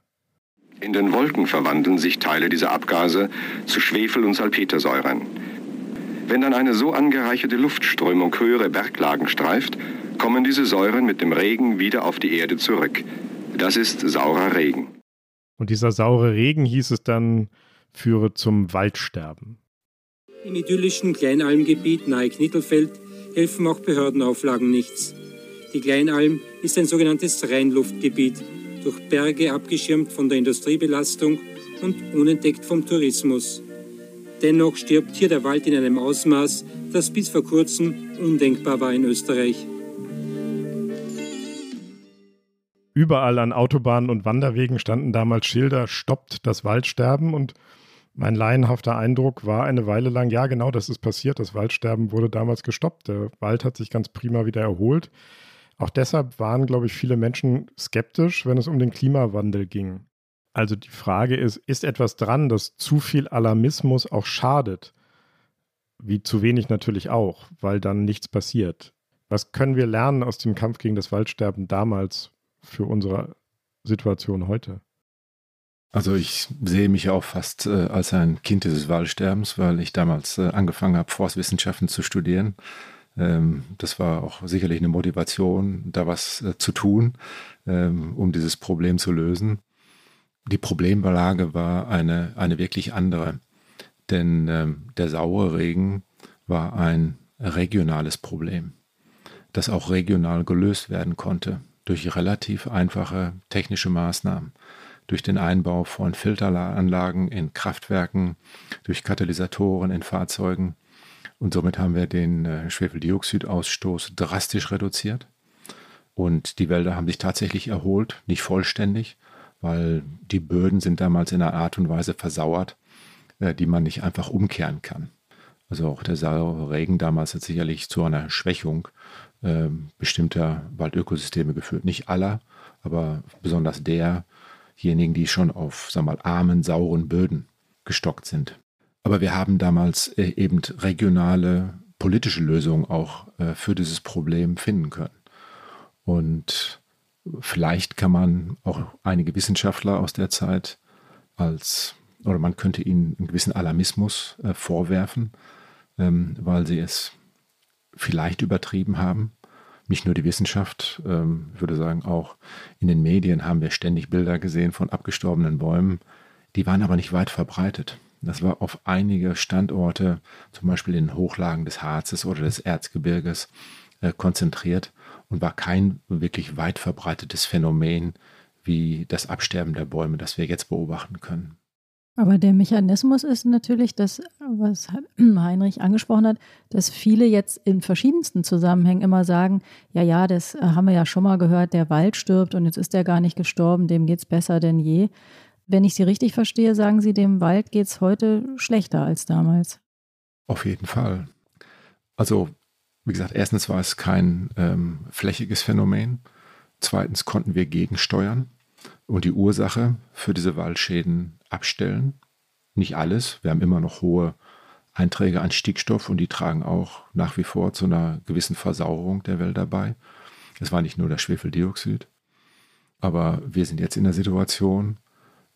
In den Wolken verwandeln sich Teile dieser Abgase zu Schwefel- und Salpetersäuren. Wenn dann eine so angereicherte Luftströmung höhere Berglagen streift, kommen diese Säuren mit dem Regen wieder auf die Erde zurück. Das ist saurer Regen. Und dieser saure Regen, hieß es dann, führe zum Waldsterben. Im idyllischen Kleinalmgebiet nahe Knittelfeld helfen auch Behördenauflagen nichts. Die Kleinalm ist ein sogenanntes Reinluftgebiet durch Berge abgeschirmt von der Industriebelastung und unentdeckt vom Tourismus. Dennoch stirbt hier der Wald in einem Ausmaß, das bis vor kurzem undenkbar war in Österreich. Überall an Autobahnen und Wanderwegen standen damals Schilder, stoppt das Waldsterben und mein laienhafter Eindruck war eine Weile lang, ja genau, das ist passiert, das Waldsterben wurde damals gestoppt, der Wald hat sich ganz prima wieder erholt. Auch deshalb waren, glaube ich, viele Menschen skeptisch, wenn es um den Klimawandel ging. Also die Frage ist, ist etwas dran, dass zu viel Alarmismus auch schadet? Wie zu wenig natürlich auch, weil dann nichts passiert. Was können wir lernen aus dem Kampf gegen das Waldsterben damals für unsere Situation heute? Also ich sehe mich auch fast äh, als ein Kind dieses Waldsterbens, weil ich damals äh, angefangen habe, Forstwissenschaften zu studieren das war auch sicherlich eine Motivation, da was äh, zu tun, ähm, um dieses Problem zu lösen. Die Problemlage war eine, eine wirklich andere, denn ähm, der saure Regen war ein regionales Problem, das auch regional gelöst werden konnte durch relativ einfache technische Maßnahmen durch den Einbau von Filteranlagen in Kraftwerken, durch Katalysatoren in Fahrzeugen und somit haben wir den äh, Schwefeldioxidausstoß drastisch reduziert. Und die Wälder haben sich tatsächlich erholt, nicht vollständig, weil die Böden sind damals in einer Art und Weise versauert, äh, die man nicht einfach umkehren kann. Also auch der saure Regen damals hat sicherlich zu einer Schwächung äh, bestimmter Waldökosysteme geführt. Nicht aller, aber besonders derjenigen, die schon auf sagen wir mal, armen, sauren Böden gestockt sind. Aber wir haben damals äh, eben regionale politische Lösungen auch äh, für dieses Problem finden können. Und vielleicht kann man auch einige Wissenschaftler aus der Zeit als, oder man könnte ihnen einen gewissen Alarmismus äh, vorwerfen, ähm, weil sie es vielleicht übertrieben haben. Nicht nur die Wissenschaft, ähm, ich würde sagen, auch in den Medien haben wir ständig Bilder gesehen von abgestorbenen Bäumen. Die waren aber nicht weit verbreitet. Das war auf einige Standorte, zum Beispiel in Hochlagen des Harzes oder des Erzgebirges, äh, konzentriert und war kein wirklich weit verbreitetes Phänomen wie das Absterben der Bäume, das wir jetzt beobachten können. Aber der Mechanismus ist natürlich das, was Heinrich angesprochen hat, dass viele jetzt in verschiedensten Zusammenhängen immer sagen, ja, ja, das haben wir ja schon mal gehört, der Wald stirbt und jetzt ist er gar nicht gestorben, dem geht es besser denn je. Wenn ich Sie richtig verstehe, sagen Sie, dem Wald geht es heute schlechter als damals. Auf jeden Fall. Also, wie gesagt, erstens war es kein ähm, flächiges Phänomen. Zweitens konnten wir gegensteuern und die Ursache für diese Waldschäden abstellen. Nicht alles. Wir haben immer noch hohe Einträge an Stickstoff und die tragen auch nach wie vor zu einer gewissen Versauerung der Wälder bei. Es war nicht nur das Schwefeldioxid. Aber wir sind jetzt in der Situation,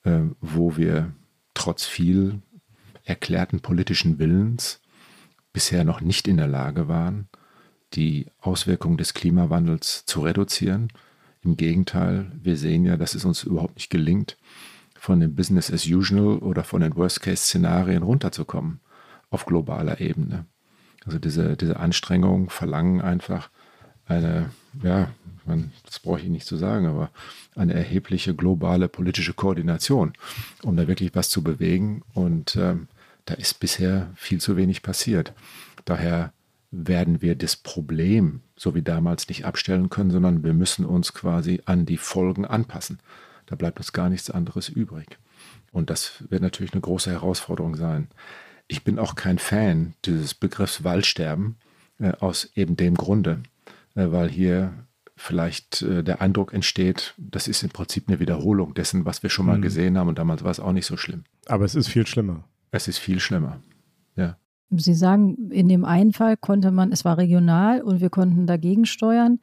äh, wo wir trotz viel erklärten politischen Willens bisher noch nicht in der Lage waren, die Auswirkungen des Klimawandels zu reduzieren. Im Gegenteil, wir sehen ja, dass es uns überhaupt nicht gelingt, von dem Business as usual oder von den Worst-Case-Szenarien runterzukommen auf globaler Ebene. Also diese, diese Anstrengungen verlangen einfach eine, ja, man, das brauche ich nicht zu sagen, aber eine erhebliche globale politische Koordination, um da wirklich was zu bewegen. Und ähm, da ist bisher viel zu wenig passiert. Daher werden wir das Problem so wie damals nicht abstellen können, sondern wir müssen uns quasi an die Folgen anpassen. Da bleibt uns gar nichts anderes übrig. Und das wird natürlich eine große Herausforderung sein. Ich bin auch kein Fan dieses Begriffs Waldsterben äh, aus eben dem Grunde, weil hier vielleicht äh, der Eindruck entsteht, das ist im Prinzip eine Wiederholung dessen, was wir schon mal mhm. gesehen haben und damals war es auch nicht so schlimm. Aber es ist viel schlimmer. Es ist viel schlimmer, ja. Sie sagen, in dem einen Fall konnte man, es war regional und wir konnten dagegen steuern.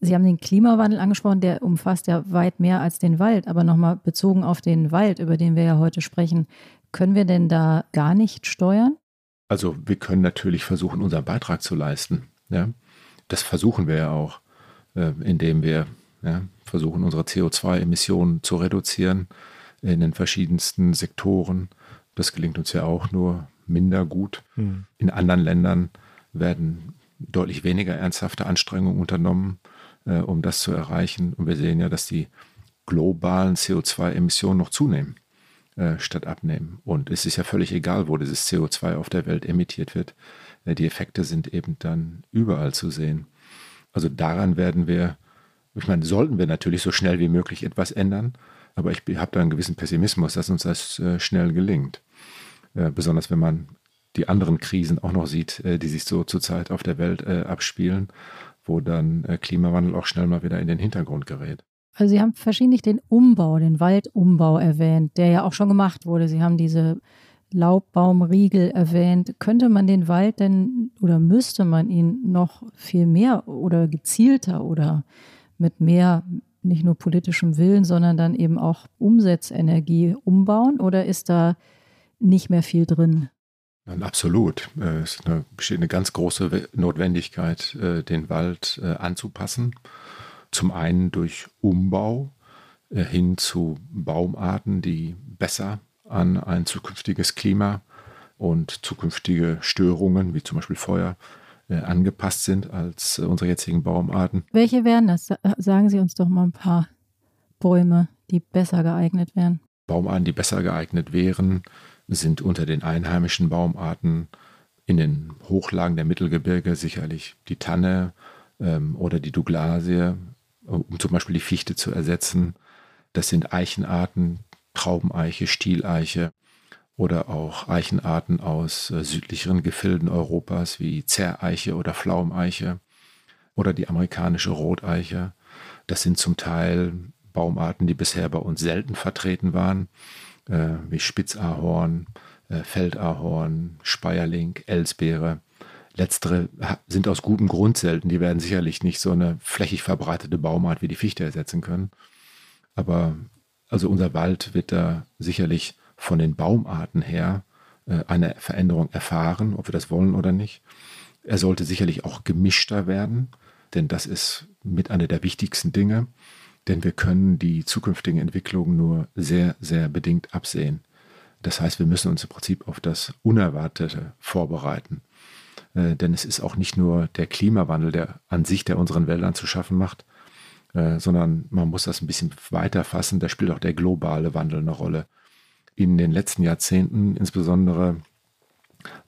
Sie haben den Klimawandel angesprochen, der umfasst ja weit mehr als den Wald. Aber nochmal bezogen auf den Wald, über den wir ja heute sprechen, können wir denn da gar nicht steuern? Also wir können natürlich versuchen, unseren Beitrag zu leisten. Ja? Das versuchen wir ja auch, äh, indem wir ja, versuchen, unsere CO2-Emissionen zu reduzieren in den verschiedensten Sektoren. Das gelingt uns ja auch nur minder gut. Mhm. In anderen Ländern werden deutlich weniger ernsthafte Anstrengungen unternommen, äh, um das zu erreichen. Und wir sehen ja, dass die globalen CO2-Emissionen noch zunehmen äh, statt abnehmen. Und es ist ja völlig egal, wo dieses CO2 auf der Welt emittiert wird. Die Effekte sind eben dann überall zu sehen. Also daran werden wir, ich meine, sollten wir natürlich so schnell wie möglich etwas ändern, aber ich habe da einen gewissen Pessimismus, dass uns das äh, schnell gelingt. Äh, besonders wenn man die anderen Krisen auch noch sieht, äh, die sich so zurzeit auf der Welt abspielen, wo dann Klimawandel auch schnell mal wieder in den Hintergrund gerät. Also Sie haben verschiedentlich den Umbau, den Waldumbau erwähnt, der ja auch schon gemacht wurde. Sie haben diese Laubbaumriegel erwähnt. Könnte man den Wald denn oder müsste man ihn noch viel mehr oder gezielter oder mit mehr nicht nur politischem Willen, sondern dann eben auch Umsetzenergie umbauen? Oder ist da nicht mehr viel drin. Absolut. Äh, es besteht eine ganz große Notwendigkeit, äh, den Wald äh, anzupassen. Zum einen durch Umbau hin zu Baumarten, die besser an ein zukünftiges Klima und zukünftige Störungen, wie zum Beispiel Feuer, angepasst sind als unsere jetzigen Baumarten. Welche wären das? Sagen Sie uns doch mal ein paar Bäume, die besser geeignet wären. Baumarten, die besser geeignet wären, sind unter den einheimischen Baumarten in den Hochlagen der Mittelgebirge sicherlich die Tanne ähm, oder die Douglasie, um zum Beispiel die Fichte zu ersetzen. Das sind Eichenarten, Traubeneiche, Stieleiche oder auch Eichenarten aus äh, südlicheren Gefilden Europas wie Zerreiche oder Pflaumeiche oder die amerikanische Roteiche. Das sind zum Teil Baumarten, die bisher bei uns selten vertreten waren äh, wie Spitzahorn, äh, Feldahorn, Speierling, Elsbeere. Letztere sind aus gutem Grund selten. Die werden sicherlich nicht so eine flächig verbreitete Baumart wie die Fichte ersetzen können. Aber also unser Wald wird da sicherlich von den Baumarten her äh, eine Veränderung erfahren, ob wir das wollen oder nicht. Er sollte sicherlich auch gemischter werden, denn das ist mit einer der wichtigsten Dinge denn wir können die zukünftigen Entwicklungen nur sehr, sehr bedingt absehen. Das heißt, wir müssen uns im Prinzip auf das Unerwartete vorbereiten. Äh, denn es ist auch nicht nur der Klimawandel, der an sich, der unseren Wäldern zu schaffen macht, äh, sondern man muss das ein bisschen weiter fassen. Da spielt auch der globale Wandel eine Rolle. In den letzten Jahrzehnten insbesondere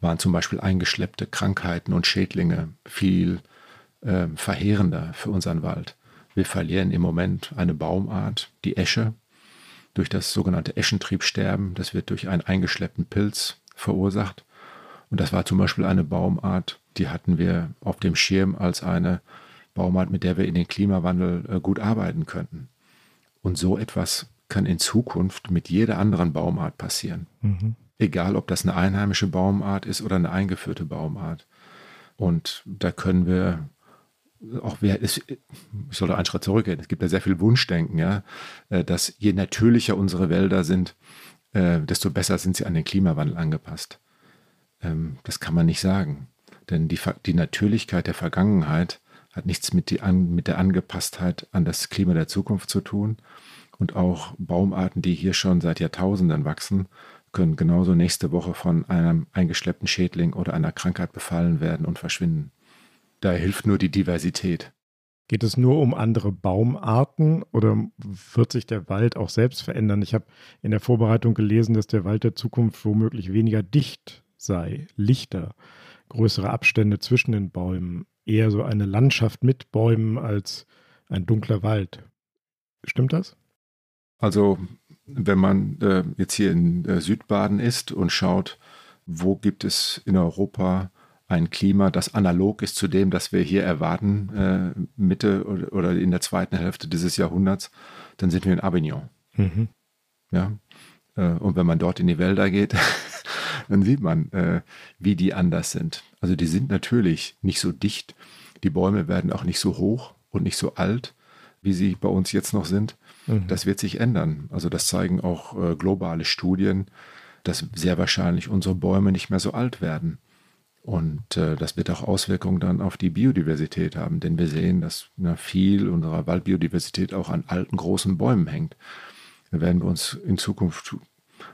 waren zum Beispiel eingeschleppte Krankheiten und Schädlinge viel äh, verheerender für unseren Wald. Wir verlieren im Moment eine Baumart, die Esche, durch das sogenannte Eschentriebsterben. Das wird durch einen eingeschleppten Pilz verursacht. Und das war zum Beispiel eine Baumart, die hatten wir auf dem Schirm als eine Baumart, mit der wir in den Klimawandel äh, gut arbeiten könnten. Und so etwas kann in Zukunft mit jeder anderen Baumart passieren. Mhm. Egal, ob das eine einheimische Baumart ist oder eine eingeführte Baumart. Und da können wir auch wer ist, ich sollte einen Schritt zurückgehen. Es gibt ja sehr viel Wunschdenken, ja, äh, dass je natürlicher unsere Wälder sind, äh, desto besser sind sie an den Klimawandel angepasst. Ähm, das kann man nicht sagen. Denn die, die Natürlichkeit der Vergangenheit hat nichts mit, die, mit der Angepasstheit an das Klima der Zukunft zu tun. Und auch Baumarten, die hier schon seit Jahrtausenden wachsen, können genauso nächste Woche von einem eingeschleppten Schädling oder einer Krankheit befallen werden und verschwinden. Da hilft nur die Diversität. Geht es nur um andere Baumarten oder wird sich der Wald auch selbst verändern? Ich habe in der Vorbereitung gelesen, dass der Wald der Zukunft womöglich weniger dicht sei, lichter. größere Abstände zwischen den Bäumen, eher so eine Landschaft mit Bäumen als ein dunkler Wald. Stimmt das? Also wenn man äh, jetzt hier in äh, Südbaden ist und schaut, wo gibt es in Europa ein Klima, das analog ist zu dem, das wir hier erwarten, äh, Mitte oder, oder, in der zweiten Hälfte dieses Jahrhunderts, dann sind wir in Avignon. Mhm. Ja. Äh, und wenn man dort in die Wälder geht, dann sieht man, äh, wie die anders sind. Also die sind natürlich nicht so dicht. Die Bäume werden auch nicht so hoch und nicht so alt, wie sie bei uns jetzt noch sind. Mhm. Das wird sich ändern. Also das zeigen auch äh, globale Studien, dass sehr wahrscheinlich unsere Bäume nicht mehr so alt werden. Und äh, das wird auch Auswirkungen dann auf die Biodiversität haben, denn wir sehen, dass na, viel unserer Waldbiodiversität auch an alten großen Bäumen hängt. Da werden wir uns in Zukunft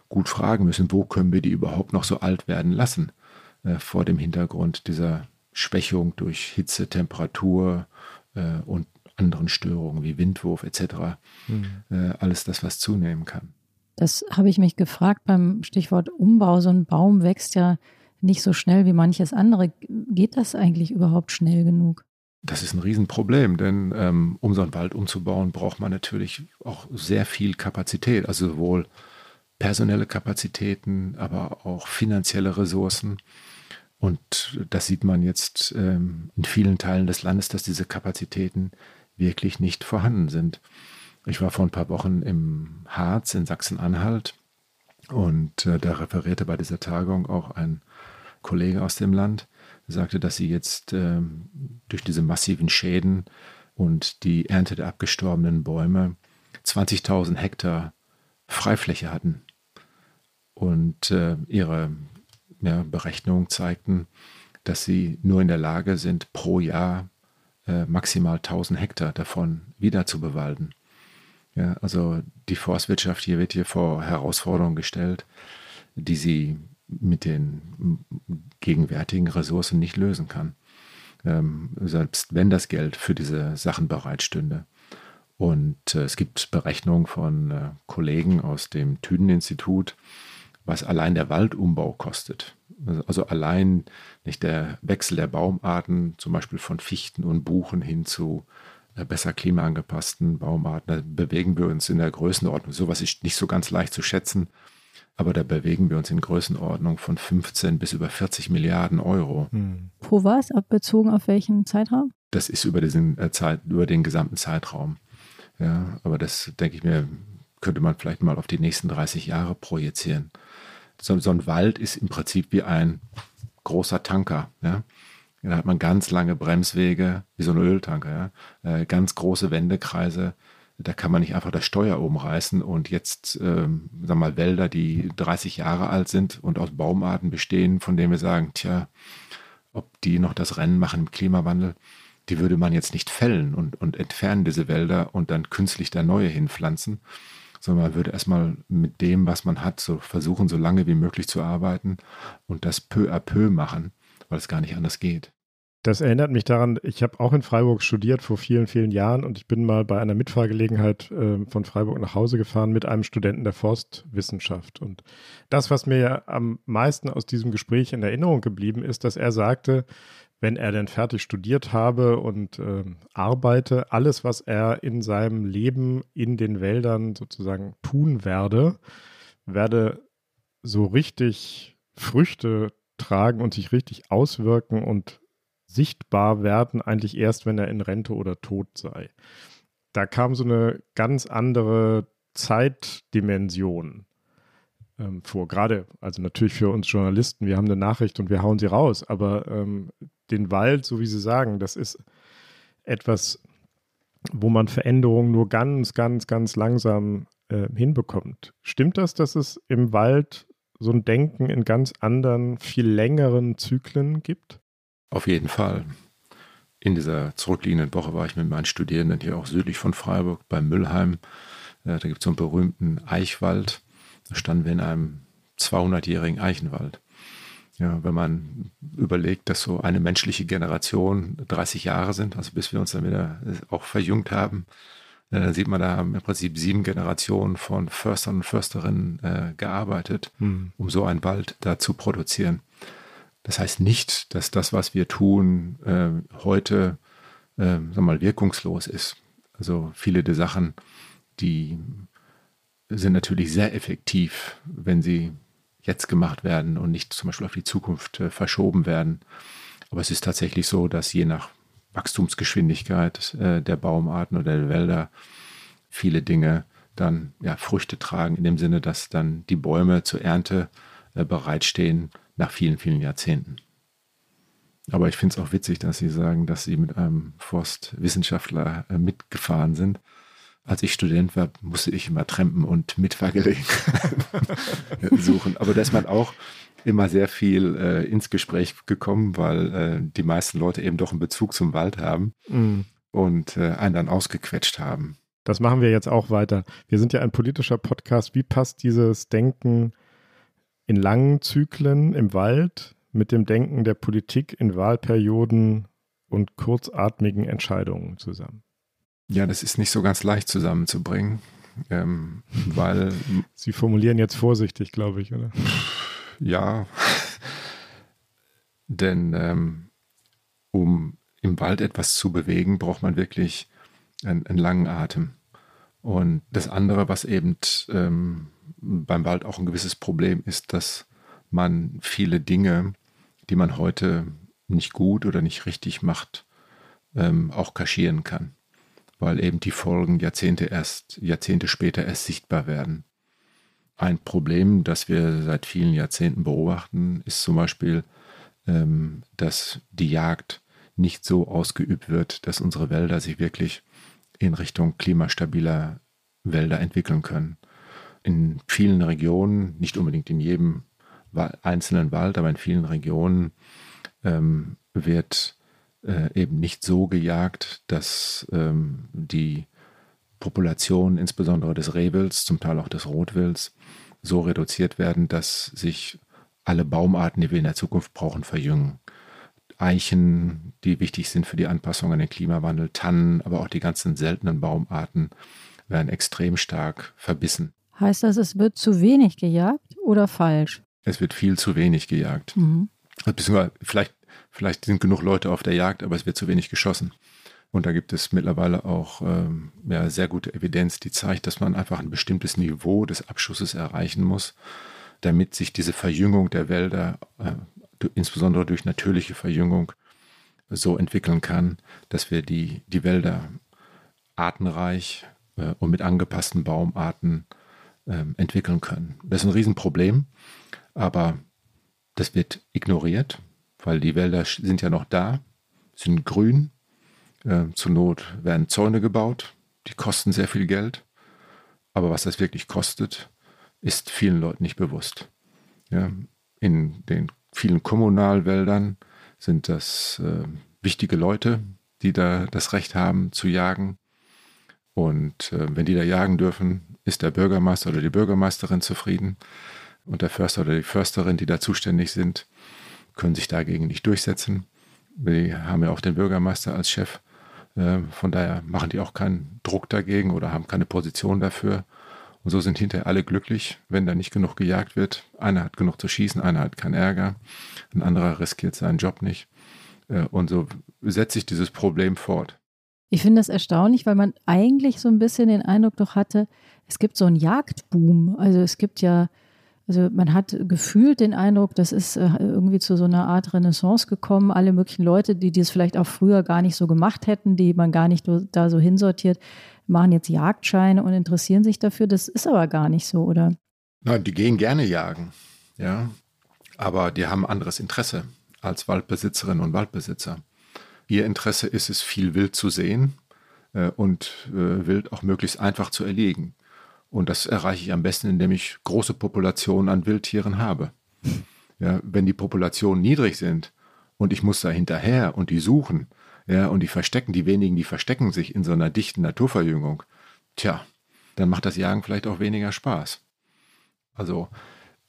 gut fragen müssen, wo können wir die überhaupt noch so alt werden lassen, äh, vor dem Hintergrund dieser Schwächung durch Hitze, Temperatur äh, und anderen Störungen wie Windwurf etc. Mhm. Äh, alles das, was zunehmen kann. Das habe ich mich gefragt beim Stichwort Umbau. So ein Baum wächst ja nicht so schnell wie manches andere. Geht das eigentlich überhaupt schnell genug? Das ist ein Riesenproblem, denn ähm, um so einen Wald umzubauen, braucht man natürlich auch sehr viel Kapazität, also sowohl personelle Kapazitäten, aber auch finanzielle Ressourcen. Und das sieht man jetzt ähm, in vielen Teilen des Landes, dass diese Kapazitäten wirklich nicht vorhanden sind. Ich war vor ein paar Wochen im Harz in Sachsen-Anhalt und äh, da referierte bei dieser Tagung auch ein Kollege aus dem Land, sagte, dass sie jetzt ähm, durch diese massiven Schäden und die Ernte der abgestorbenen Bäume 20.000 Hektar Freifläche hatten. Und äh, ihre ja, Berechnungen zeigten, dass sie nur in der Lage sind, pro Jahr äh, maximal 1000 Hektar davon wieder zu bewalden. Ja, also die Forstwirtschaft hier wird hier vor Herausforderungen gestellt, die sie mit den gegenwärtigen Ressourcen nicht lösen kann. Ähm, selbst wenn das Geld für diese Sachen bereitstünde. Und äh, es gibt Berechnungen von äh, Kollegen aus dem Thünen-Institut, was allein der Waldumbau kostet. Also allein nicht der Wechsel der Baumarten, zum Beispiel von Fichten und Buchen hin zu äh, besser klimaangepassten Baumarten. Da bewegen wir uns in der Größenordnung. Sowas ist nicht so ganz leicht zu schätzen, aber da bewegen wir uns in Größenordnung von 15 bis über 40 Milliarden Euro. Hm. Pro was? Bezogen auf welchen Zeitraum? Das ist über, diesen, äh, Zeit, über den gesamten Zeitraum. Ja, aber das denke ich mir, könnte man vielleicht mal auf die nächsten 30 Jahre projizieren so, so ein Wald ist im Prinzip wie ein großer Tanker. Ja? Da hat man ganz lange Bremswege, wie so ein Öltanker, ja? Äh, ganz große Wendekreise. Da kann man nicht einfach das Steuer umreißen und jetzt, ähm, sag mal, Wälder, die 30 Jahre alt sind und aus Baumarten bestehen, von denen wir sagen, tja, ob die noch das Rennen machen im Klimawandel, die würde man jetzt nicht fällen und, und entfernen diese Wälder und dann künstlich da neue hinpflanzen, sondern man würde erstmal mit dem, was man hat, so versuchen, so lange wie möglich zu arbeiten und das peu à peu machen, weil es gar nicht anders geht. Das erinnert mich daran, ich habe auch in Freiburg studiert vor vielen, vielen Jahren und ich bin mal bei einer Mitfahrgelegenheit äh, von Freiburg nach Hause gefahren mit einem Studenten der Forstwissenschaft. Und das, was mir am meisten aus diesem Gespräch in Erinnerung geblieben ist, dass er sagte, wenn er denn fertig studiert habe und äh, arbeite, alles, was er in seinem Leben in den Wäldern sozusagen tun werde, werde so richtig Früchte tragen und sich richtig auswirken und sichtbar werden, eigentlich erst, wenn er in Rente oder tot sei. Da kam so eine ganz andere Zeitdimension ähm, vor. Gerade, also natürlich für uns Journalisten, wir haben eine Nachricht und wir hauen sie raus, aber ähm, den Wald, so wie Sie sagen, das ist etwas, wo man Veränderungen nur ganz, ganz, ganz langsam äh, hinbekommt. Stimmt das, dass es im Wald so ein Denken in ganz anderen, viel längeren Zyklen gibt? Auf jeden Fall. In dieser zurückliegenden Woche war ich mit meinen Studierenden hier auch südlich von Freiburg bei Müllheim. Äh, da gibt es so einen berühmten Eichwald. Da standen wir in einem 200-jährigen Eichenwald. Ja, wenn man überlegt, dass so eine menschliche Generation 30 Jahre sind, also bis wir uns dann wieder auch verjüngt haben, äh, dann sieht man, da haben im Prinzip sieben Generationen von Förstern und Försterinnen äh, gearbeitet, hm. um so einen Wald da zu produzieren. Das heißt nicht, dass das, was wir tun, äh, heute äh, mal, wirkungslos ist. Also viele der Sachen, die sind natürlich sehr effektiv, wenn sie jetzt gemacht werden und nicht zum Beispiel auf die Zukunft äh, verschoben werden. Aber es ist tatsächlich so, dass je nach Wachstumsgeschwindigkeit äh, der Baumarten oder der Wälder viele Dinge dann ja, Früchte tragen, in dem Sinne, dass dann die Bäume zur Ernte äh, bereitstehen nach vielen, vielen Jahrzehnten. Aber ich finde es auch witzig, dass Sie sagen, dass Sie mit einem Forstwissenschaftler mitgefahren sind. Als ich Student war, musste ich immer Trampen und Mitfahrgelegenheiten suchen. Aber da ist man auch immer sehr viel äh, ins Gespräch gekommen, weil äh, die meisten Leute eben doch einen Bezug zum Wald haben mhm. und äh, einen dann ausgequetscht haben. Das machen wir jetzt auch weiter. Wir sind ja ein politischer Podcast. Wie passt dieses Denken in langen Zyklen im Wald mit dem Denken der Politik in Wahlperioden und kurzatmigen Entscheidungen zusammen? Ja, das ist nicht so ganz leicht zusammenzubringen, ähm, weil. Sie formulieren jetzt vorsichtig, glaube ich, oder? Ja, denn ähm, um im Wald etwas zu bewegen, braucht man wirklich einen, einen langen Atem. Und das andere, was eben ähm, beim Wald auch ein gewisses Problem ist, dass man viele Dinge, die man heute nicht gut oder nicht richtig macht, ähm, auch kaschieren kann, weil eben die Folgen Jahrzehnte erst, Jahrzehnte später erst sichtbar werden. Ein Problem, das wir seit vielen Jahrzehnten beobachten, ist zum Beispiel, ähm, dass die Jagd nicht so ausgeübt wird, dass unsere Wälder sich wirklich in Richtung klimastabiler Wälder entwickeln können. In vielen Regionen, nicht unbedingt in jedem einzelnen Wald, aber in vielen Regionen ähm, wird äh, eben nicht so gejagt, dass ähm, die Population, insbesondere des Rehwilds, zum Teil auch des Rotwilds, so reduziert werden, dass sich alle Baumarten, die wir in der Zukunft brauchen, verjüngen. Eichen, die wichtig sind für die Anpassung an den Klimawandel, Tannen, aber auch die ganzen seltenen Baumarten werden extrem stark verbissen. Heißt das, es wird zu wenig gejagt oder falsch? Es wird viel zu wenig gejagt. Mhm. Beziehungsweise vielleicht, vielleicht sind genug Leute auf der Jagd, aber es wird zu wenig geschossen. Und da gibt es mittlerweile auch ähm, ja, sehr gute Evidenz, die zeigt, dass man einfach ein bestimmtes Niveau des Abschusses erreichen muss, damit sich diese Verjüngung der Wälder, äh, insbesondere durch natürliche Verjüngung, so entwickeln kann, dass wir die, die Wälder artenreich äh, und mit angepassten Baumarten äh, entwickeln können. Das ist ein Riesenproblem. Aber das wird ignoriert, weil die Wälder sind ja noch da, sind grün. Äh, zur Not werden Zäune gebaut, die kosten sehr viel Geld. Aber was das wirklich kostet, ist vielen Leuten nicht bewusst. Ja, in den vielen Kommunalwäldern sind das äh, wichtige Leute, die da das Recht haben zu jagen. Und äh, wenn die da jagen dürfen, ist der Bürgermeister oder die Bürgermeisterin zufrieden und der Förster oder die Försterin, die da zuständig sind, können sich dagegen nicht durchsetzen. Wir haben ja auch den Bürgermeister als Chef. Äh, von daher machen die auch keinen Druck dagegen oder haben keine Position dafür. Und so sind hinterher alle glücklich, wenn da nicht genug gejagt wird. Einer hat genug zu schießen, einer hat keinen Ärger, ein anderer riskiert seinen Job nicht. Äh, und so setzt sich dieses Problem fort. Ich finde das erstaunlich, weil man eigentlich so ein bisschen den Eindruck doch hatte, es gibt so einen Jagdboom. Also es gibt ja also man hat gefühlt den Eindruck, das ist äh, irgendwie zu so einer Art Renaissance gekommen. Alle möglichen Leute, die das vielleicht auch früher gar nicht so gemacht hätten, die man gar nicht da so hinsortiert, machen jetzt Jagdscheine und interessieren sich dafür. Das ist aber gar nicht so, oder? Nein, die gehen gerne jagen, ja. Aber die haben anderes Interesse als Waldbesitzerinnen und Waldbesitzer. Ihr Interesse ist es, viel Wild zu sehen äh, und äh, Wild auch möglichst einfach zu erlegen. Und das erreiche ich am besten, indem ich große Populationen an Wildtieren habe. Ja, wenn die Populationen niedrig sind und ich muss da hinterher und die suchen, ja, und die verstecken, die wenigen, die verstecken sich in so einer dichten Naturverjüngung, tja, dann macht das Jagen vielleicht auch weniger Spaß. Also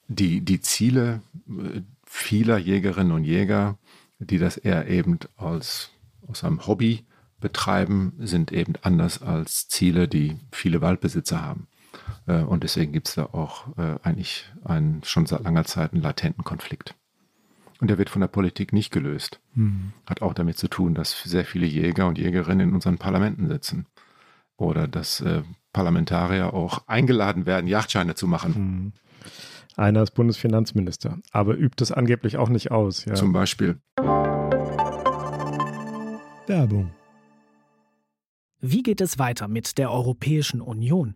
die, die Ziele äh, vieler Jägerinnen und Jäger, die das eher eben als aus einem Hobby betreiben, sind eben anders als Ziele, die viele Waldbesitzer haben. Äh, und deswegen gibt es da auch äh, eigentlich einen, schon seit langer Zeit einen latenten Konflikt. Und der wird von der Politik nicht gelöst. Mhm. Hat auch damit zu tun, dass sehr viele Jäger und Jägerinnen in unseren Parlamenten sitzen. Oder dass äh, Parlamentarier auch eingeladen werden, Yachtscheine zu machen. Mhm. Einer ist Bundesfinanzminister, aber übt es angeblich auch nicht aus. Ja. Zum Beispiel. Werbung. Wie geht es weiter mit der Europäischen Union?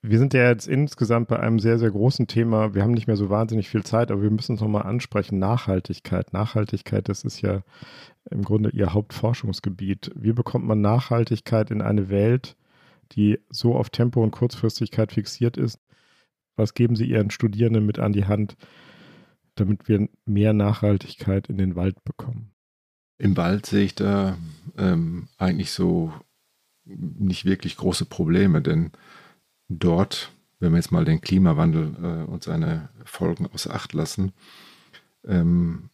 Wir sind ja jetzt insgesamt bei einem sehr, sehr großen Thema. Wir haben nicht mehr so wahnsinnig viel Zeit, aber wir müssen es nochmal ansprechen. Nachhaltigkeit. Nachhaltigkeit, das ist ja im Grunde Ihr Hauptforschungsgebiet. Wie bekommt man Nachhaltigkeit in eine Welt, die so auf Tempo und Kurzfristigkeit fixiert ist? Was geben Sie Ihren Studierenden mit an die Hand, damit wir mehr Nachhaltigkeit in den Wald bekommen? Im Wald sehe ich da ähm, eigentlich so nicht wirklich große Probleme, denn dort, wenn wir jetzt mal den Klimawandel äh, und seine Folgen außer Acht lassen, ähm,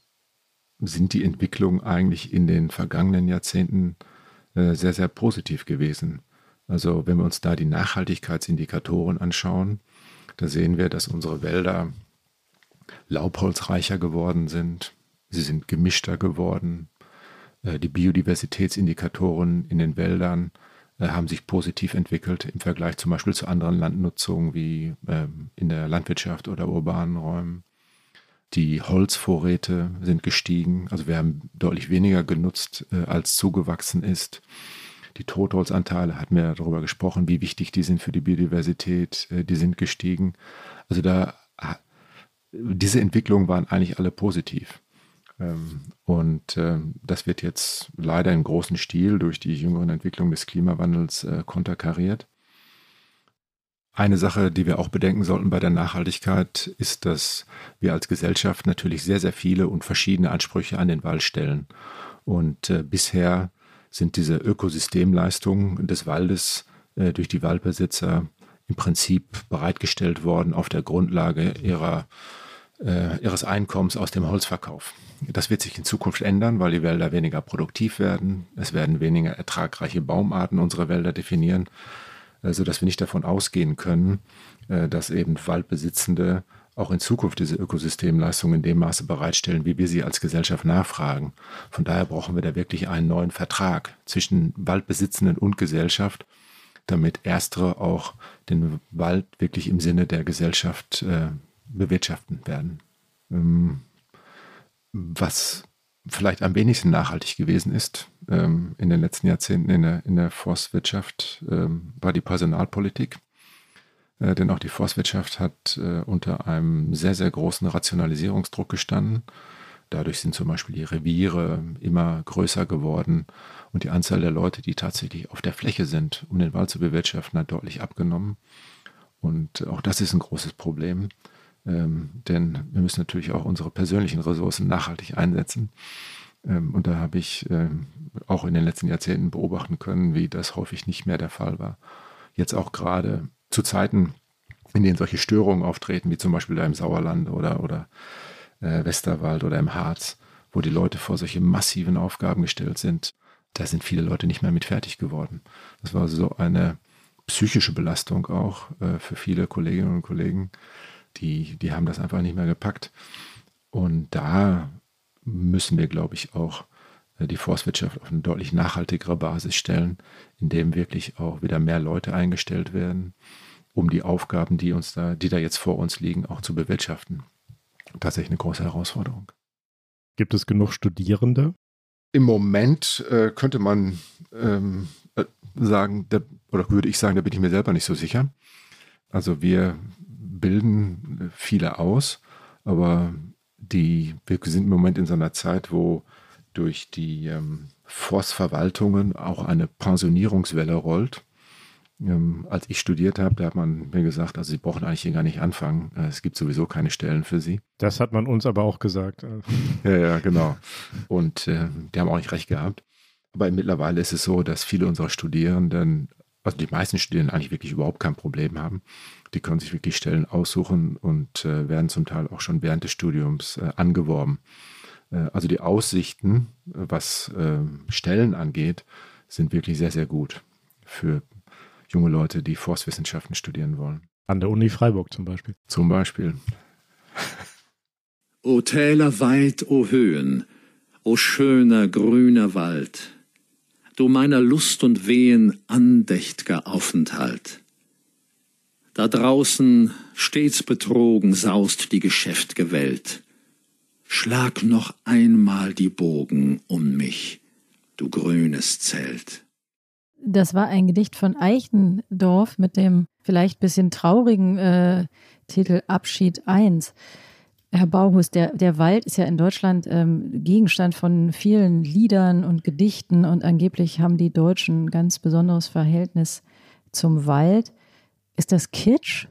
sind die Entwicklungen eigentlich in den vergangenen Jahrzehnten äh, sehr, sehr positiv gewesen. Also wenn wir uns da die Nachhaltigkeitsindikatoren anschauen, da sehen wir, dass unsere Wälder laubholzreicher geworden sind, sie sind gemischter geworden, äh, die Biodiversitätsindikatoren in den Wäldern haben sich positiv entwickelt im Vergleich zum Beispiel zu anderen Landnutzungen wie ähm, in der Landwirtschaft oder urbanen Räumen. Die Holzvorräte sind gestiegen, also wir haben deutlich weniger genutzt, äh, als zugewachsen ist. Die Totholzanteile, hatten wir darüber gesprochen, wie wichtig die sind für die Biodiversität, äh, die sind gestiegen. Also da, diese Entwicklungen waren eigentlich alle positiv. Ähm, und ähm, das wird jetzt leider im großen Stil durch die jüngeren Entwicklungen des Klimawandels äh, konterkariert. Eine Sache, die wir auch bedenken sollten bei der Nachhaltigkeit, ist, dass wir als Gesellschaft natürlich sehr, sehr viele und verschiedene Ansprüche an den Wald stellen. Und äh, bisher sind diese Ökosystemleistungen des Waldes äh, durch die Waldbesitzer im Prinzip bereitgestellt worden auf der Grundlage ihrer, äh, ihres Einkommens aus dem Holzverkauf. Das wird sich in Zukunft ändern, weil die Wälder weniger produktiv werden. Es werden weniger ertragreiche Baumarten unsere Wälder definieren, sodass wir nicht davon ausgehen können, äh, dass eben Waldbesitzende auch in Zukunft diese Ökosystemleistungen in dem Maße bereitstellen, wie wir sie als Gesellschaft nachfragen. Von daher brauchen wir da wirklich einen neuen Vertrag zwischen Waldbesitzenden und Gesellschaft, damit erstere auch den Wald wirklich im Sinne der Gesellschaft äh, bewirtschaften werden. Ähm, was vielleicht am wenigsten nachhaltig gewesen ist ähm, in den letzten Jahrzehnten in der, in der Forstwirtschaft, ähm, war die Personalpolitik. Äh, denn auch die Forstwirtschaft hat äh, unter einem sehr, sehr großen Rationalisierungsdruck gestanden. Dadurch sind zum Beispiel die Reviere immer größer geworden und die Anzahl der Leute, die tatsächlich auf der Fläche sind, um den Wald zu bewirtschaften, hat deutlich abgenommen. Und auch das ist ein großes Problem. Ähm, denn wir müssen natürlich auch unsere persönlichen Ressourcen nachhaltig einsetzen. Ähm, und da habe ich ähm, auch in den letzten Jahrzehnten beobachten können, wie das häufig nicht mehr der Fall war. Jetzt auch gerade zu Zeiten, in denen solche Störungen auftreten, wie zum Beispiel da im Sauerland oder, oder äh, Westerwald oder im Harz, wo die Leute vor solche massiven Aufgaben gestellt sind, da sind viele Leute nicht mehr mit fertig geworden. Das war so eine psychische Belastung auch äh, für viele Kolleginnen und Kollegen, die, die haben das einfach nicht mehr gepackt. Und da müssen wir, glaube ich, auch äh, die Forstwirtschaft auf eine deutlich nachhaltigere Basis stellen, indem wirklich auch wieder mehr Leute eingestellt werden, um die Aufgaben, die uns da, die da jetzt vor uns liegen, auch zu bewirtschaften. Tatsächlich eine große Herausforderung. Gibt es genug Studierende? Im Moment äh, könnte man ähm, äh, sagen, da, oder würde ich sagen, da bin ich mir selber nicht so sicher. Also wir bilden viele aus, aber die, wir sind im Moment in so einer Zeit, wo durch die ähm, Forstverwaltungen auch eine Pensionierungswelle rollt. Ähm, als ich studiert habe, da hat man mir gesagt, also Sie brauchen eigentlich hier gar nicht anfangen. Äh, es gibt sowieso keine Stellen für Sie. Das hat man uns aber auch gesagt. ja, ja, genau. Und äh, die haben auch nicht recht gehabt. Aber mittlerweile ist es so, dass viele unserer Studierenden, also die meisten Studierenden eigentlich wirklich überhaupt kein Problem haben. Die können sich wirklich Stellen aussuchen und äh, werden zum Teil auch schon während des Studiums äh, angeworben. Äh, also die Aussichten, was ähm, Stellen angeht, sind wirklich sehr, sehr gut für junge Leute, die Forstwissenschaften studieren wollen. An der Uni Freiburg zum Beispiel. Zum Beispiel. O Täler weit, o Höhen, o schöner grüner Wald, du meiner Lust und Wehen andächt'ger Aufenthalt. Da draußen stets betrogen saust die geschäft'ge Welt. Schlag noch einmal die Bogen um mich, du grünes Zelt. Das war ein Gedicht von Eichendorff mit dem vielleicht bisschen traurigen äh, Titel Abschied 1. Herr Bauhus, der, der Wald ist ja in Deutschland ähm, Gegenstand von vielen Liedern und Gedichten und angeblich haben die Deutschen ein ganz besonderes Verhältnis zum Wald. Ist das Kitsch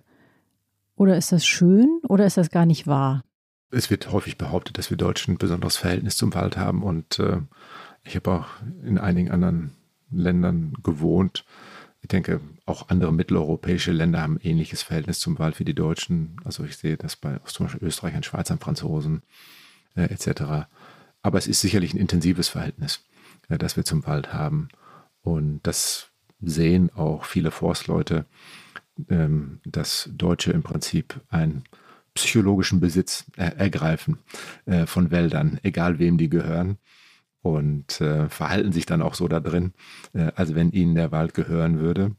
oder ist das schön oder ist das gar nicht wahr? Es wird häufig behauptet, dass wir Deutschen ein besonderes Verhältnis zum Wald haben und äh, ich habe auch in einigen anderen Ländern gewohnt. Ich denke, auch andere mitteleuropäische Länder haben ein ähnliches Verhältnis zum Wald wie die Deutschen. Also ich sehe das bei zum Beispiel Österreichern, Schweizern, Franzosen äh, etc. Aber es ist sicherlich ein intensives Verhältnis, äh, das wir zum Wald haben. Und das sehen auch viele Forstleute, ähm, dass Deutsche im Prinzip einen psychologischen Besitz äh, ergreifen äh, von Wäldern, egal wem die gehören und äh, verhalten sich dann auch so da drin, äh, als wenn ihnen der Wald gehören würde.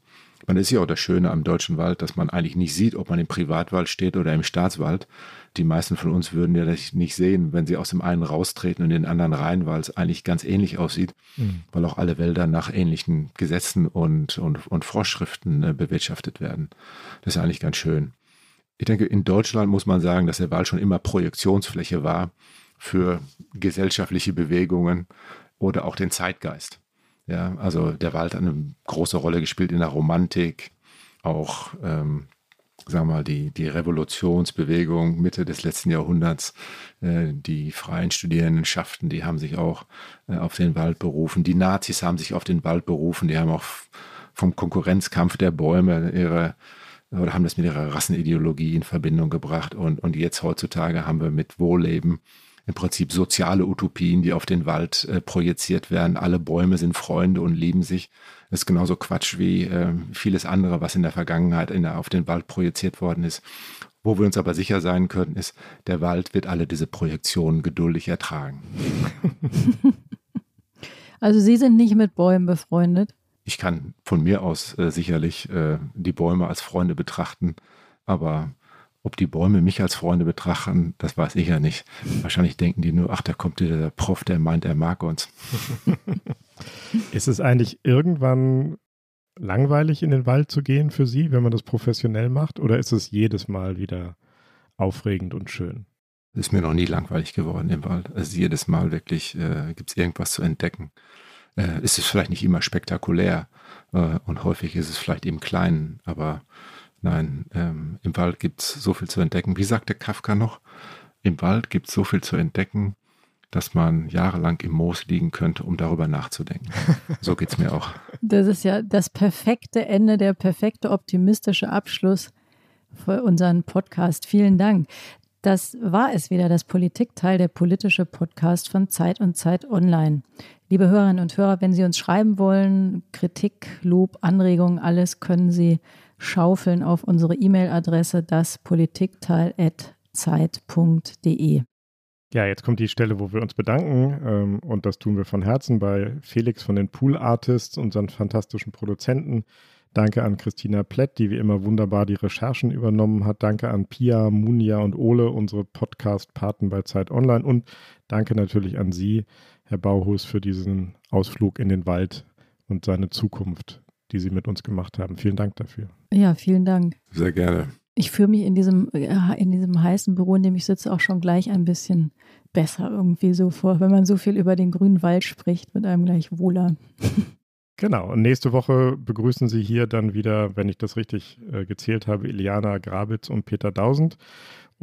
Man ist ja auch das Schöne am deutschen Wald, dass man eigentlich nicht sieht, ob man im Privatwald steht oder im Staatswald. Die meisten von uns würden ja das nicht sehen, wenn sie aus dem einen raustreten und in den anderen rein, weil es eigentlich ganz ähnlich aussieht, mhm. weil auch alle Wälder nach ähnlichen Gesetzen und, und, und Vorschriften äh, bewirtschaftet werden. Das ist eigentlich ganz schön. Ich denke, in Deutschland muss man sagen, dass der Wald schon immer Projektionsfläche war für gesellschaftliche Bewegungen oder auch den Zeitgeist. Ja, also der Wald hat eine große Rolle gespielt in der Romantik, auch ähm, sagen wir mal, die, die Revolutionsbewegung Mitte des letzten Jahrhunderts, äh, die freien Studierendenschaften, die haben sich auch äh, auf den Wald berufen. Die Nazis haben sich auf den Wald berufen, die haben auch vom Konkurrenzkampf der Bäume ihre oder haben das mit ihrer Rassenideologie in Verbindung gebracht. Und, und jetzt heutzutage haben wir mit Wohlleben im Prinzip soziale Utopien, die auf den Wald äh, projiziert werden. Alle Bäume sind Freunde und lieben sich. Das ist genauso Quatsch wie äh, vieles andere, was in der Vergangenheit in der, auf den Wald projiziert worden ist. Wo wir uns aber sicher sein können, ist, der Wald wird alle diese Projektionen geduldig ertragen. Also Sie sind nicht mit Bäumen befreundet? Ich kann von mir aus äh, sicherlich äh, die Bäume als Freunde betrachten, aber ob die Bäume mich als Freunde betrachten, das weiß ich ja nicht. Wahrscheinlich denken die nur, ach, da kommt der Prof, der meint, er mag uns. Ist es eigentlich irgendwann langweilig, in den Wald zu gehen für Sie, wenn man das professionell macht? Oder ist es jedes Mal wieder aufregend und schön? Ist mir noch nie langweilig geworden im Wald. Also jedes Mal wirklich äh, gibt es irgendwas zu entdecken. Äh, ist es vielleicht nicht immer spektakulär äh, und häufig ist es vielleicht im Kleinen, aber Nein, ähm, im Wald gibt es so viel zu entdecken. Wie sagte Kafka noch? Im Wald gibt es so viel zu entdecken, dass man jahrelang im Moos liegen könnte, um darüber nachzudenken. So geht es mir auch. Das ist ja das perfekte Ende, der perfekte optimistische Abschluss für unseren Podcast. Vielen Dank. Das war es wieder, das Politikteil, der politische Podcast von Zeit und Zeit Online. Liebe Hörerinnen und Hörer, wenn Sie uns schreiben wollen, Kritik, Lob, Anregungen, alles können Sie schaufeln auf unsere E-Mail-Adresse daspolitikteil.zeit.de. Ja, jetzt kommt die Stelle, wo wir uns bedanken ähm, und das tun wir von Herzen bei Felix von den Pool Artists, unseren fantastischen Produzenten. Danke an Christina Plett, die wie immer wunderbar die Recherchen übernommen hat. Danke an Pia, Munja und Ole, unsere Podcast-Paten bei Zeit Online. Und danke natürlich an Sie, Herr Bauhus, für diesen Ausflug in den Wald und seine Zukunft die Sie mit uns gemacht haben. Vielen Dank dafür. Ja, vielen Dank. Sehr gerne. Ich fühle mich in diesem, in diesem heißen Büro, in dem ich sitze, auch schon gleich ein bisschen besser irgendwie so vor, wenn man so viel über den grünen Wald spricht, mit einem gleich wohler. Genau, und nächste Woche begrüßen Sie hier dann wieder, wenn ich das richtig äh, gezählt habe, Iliana Grabitz und Peter Dausend.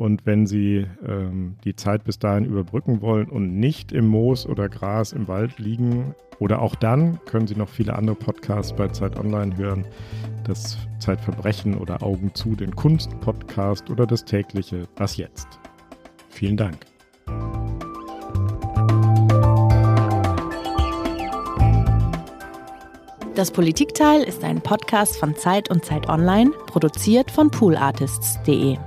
Und wenn Sie ähm, die Zeit bis dahin überbrücken wollen und nicht im Moos oder Gras im Wald liegen, oder auch dann können Sie noch viele andere Podcasts bei Zeit Online hören. Das Zeitverbrechen oder Augen zu, den Kunst-Podcast oder das tägliche Was jetzt. Vielen Dank. Das Politikteil ist ein Podcast von Zeit und Zeit Online, produziert von poolartists.de.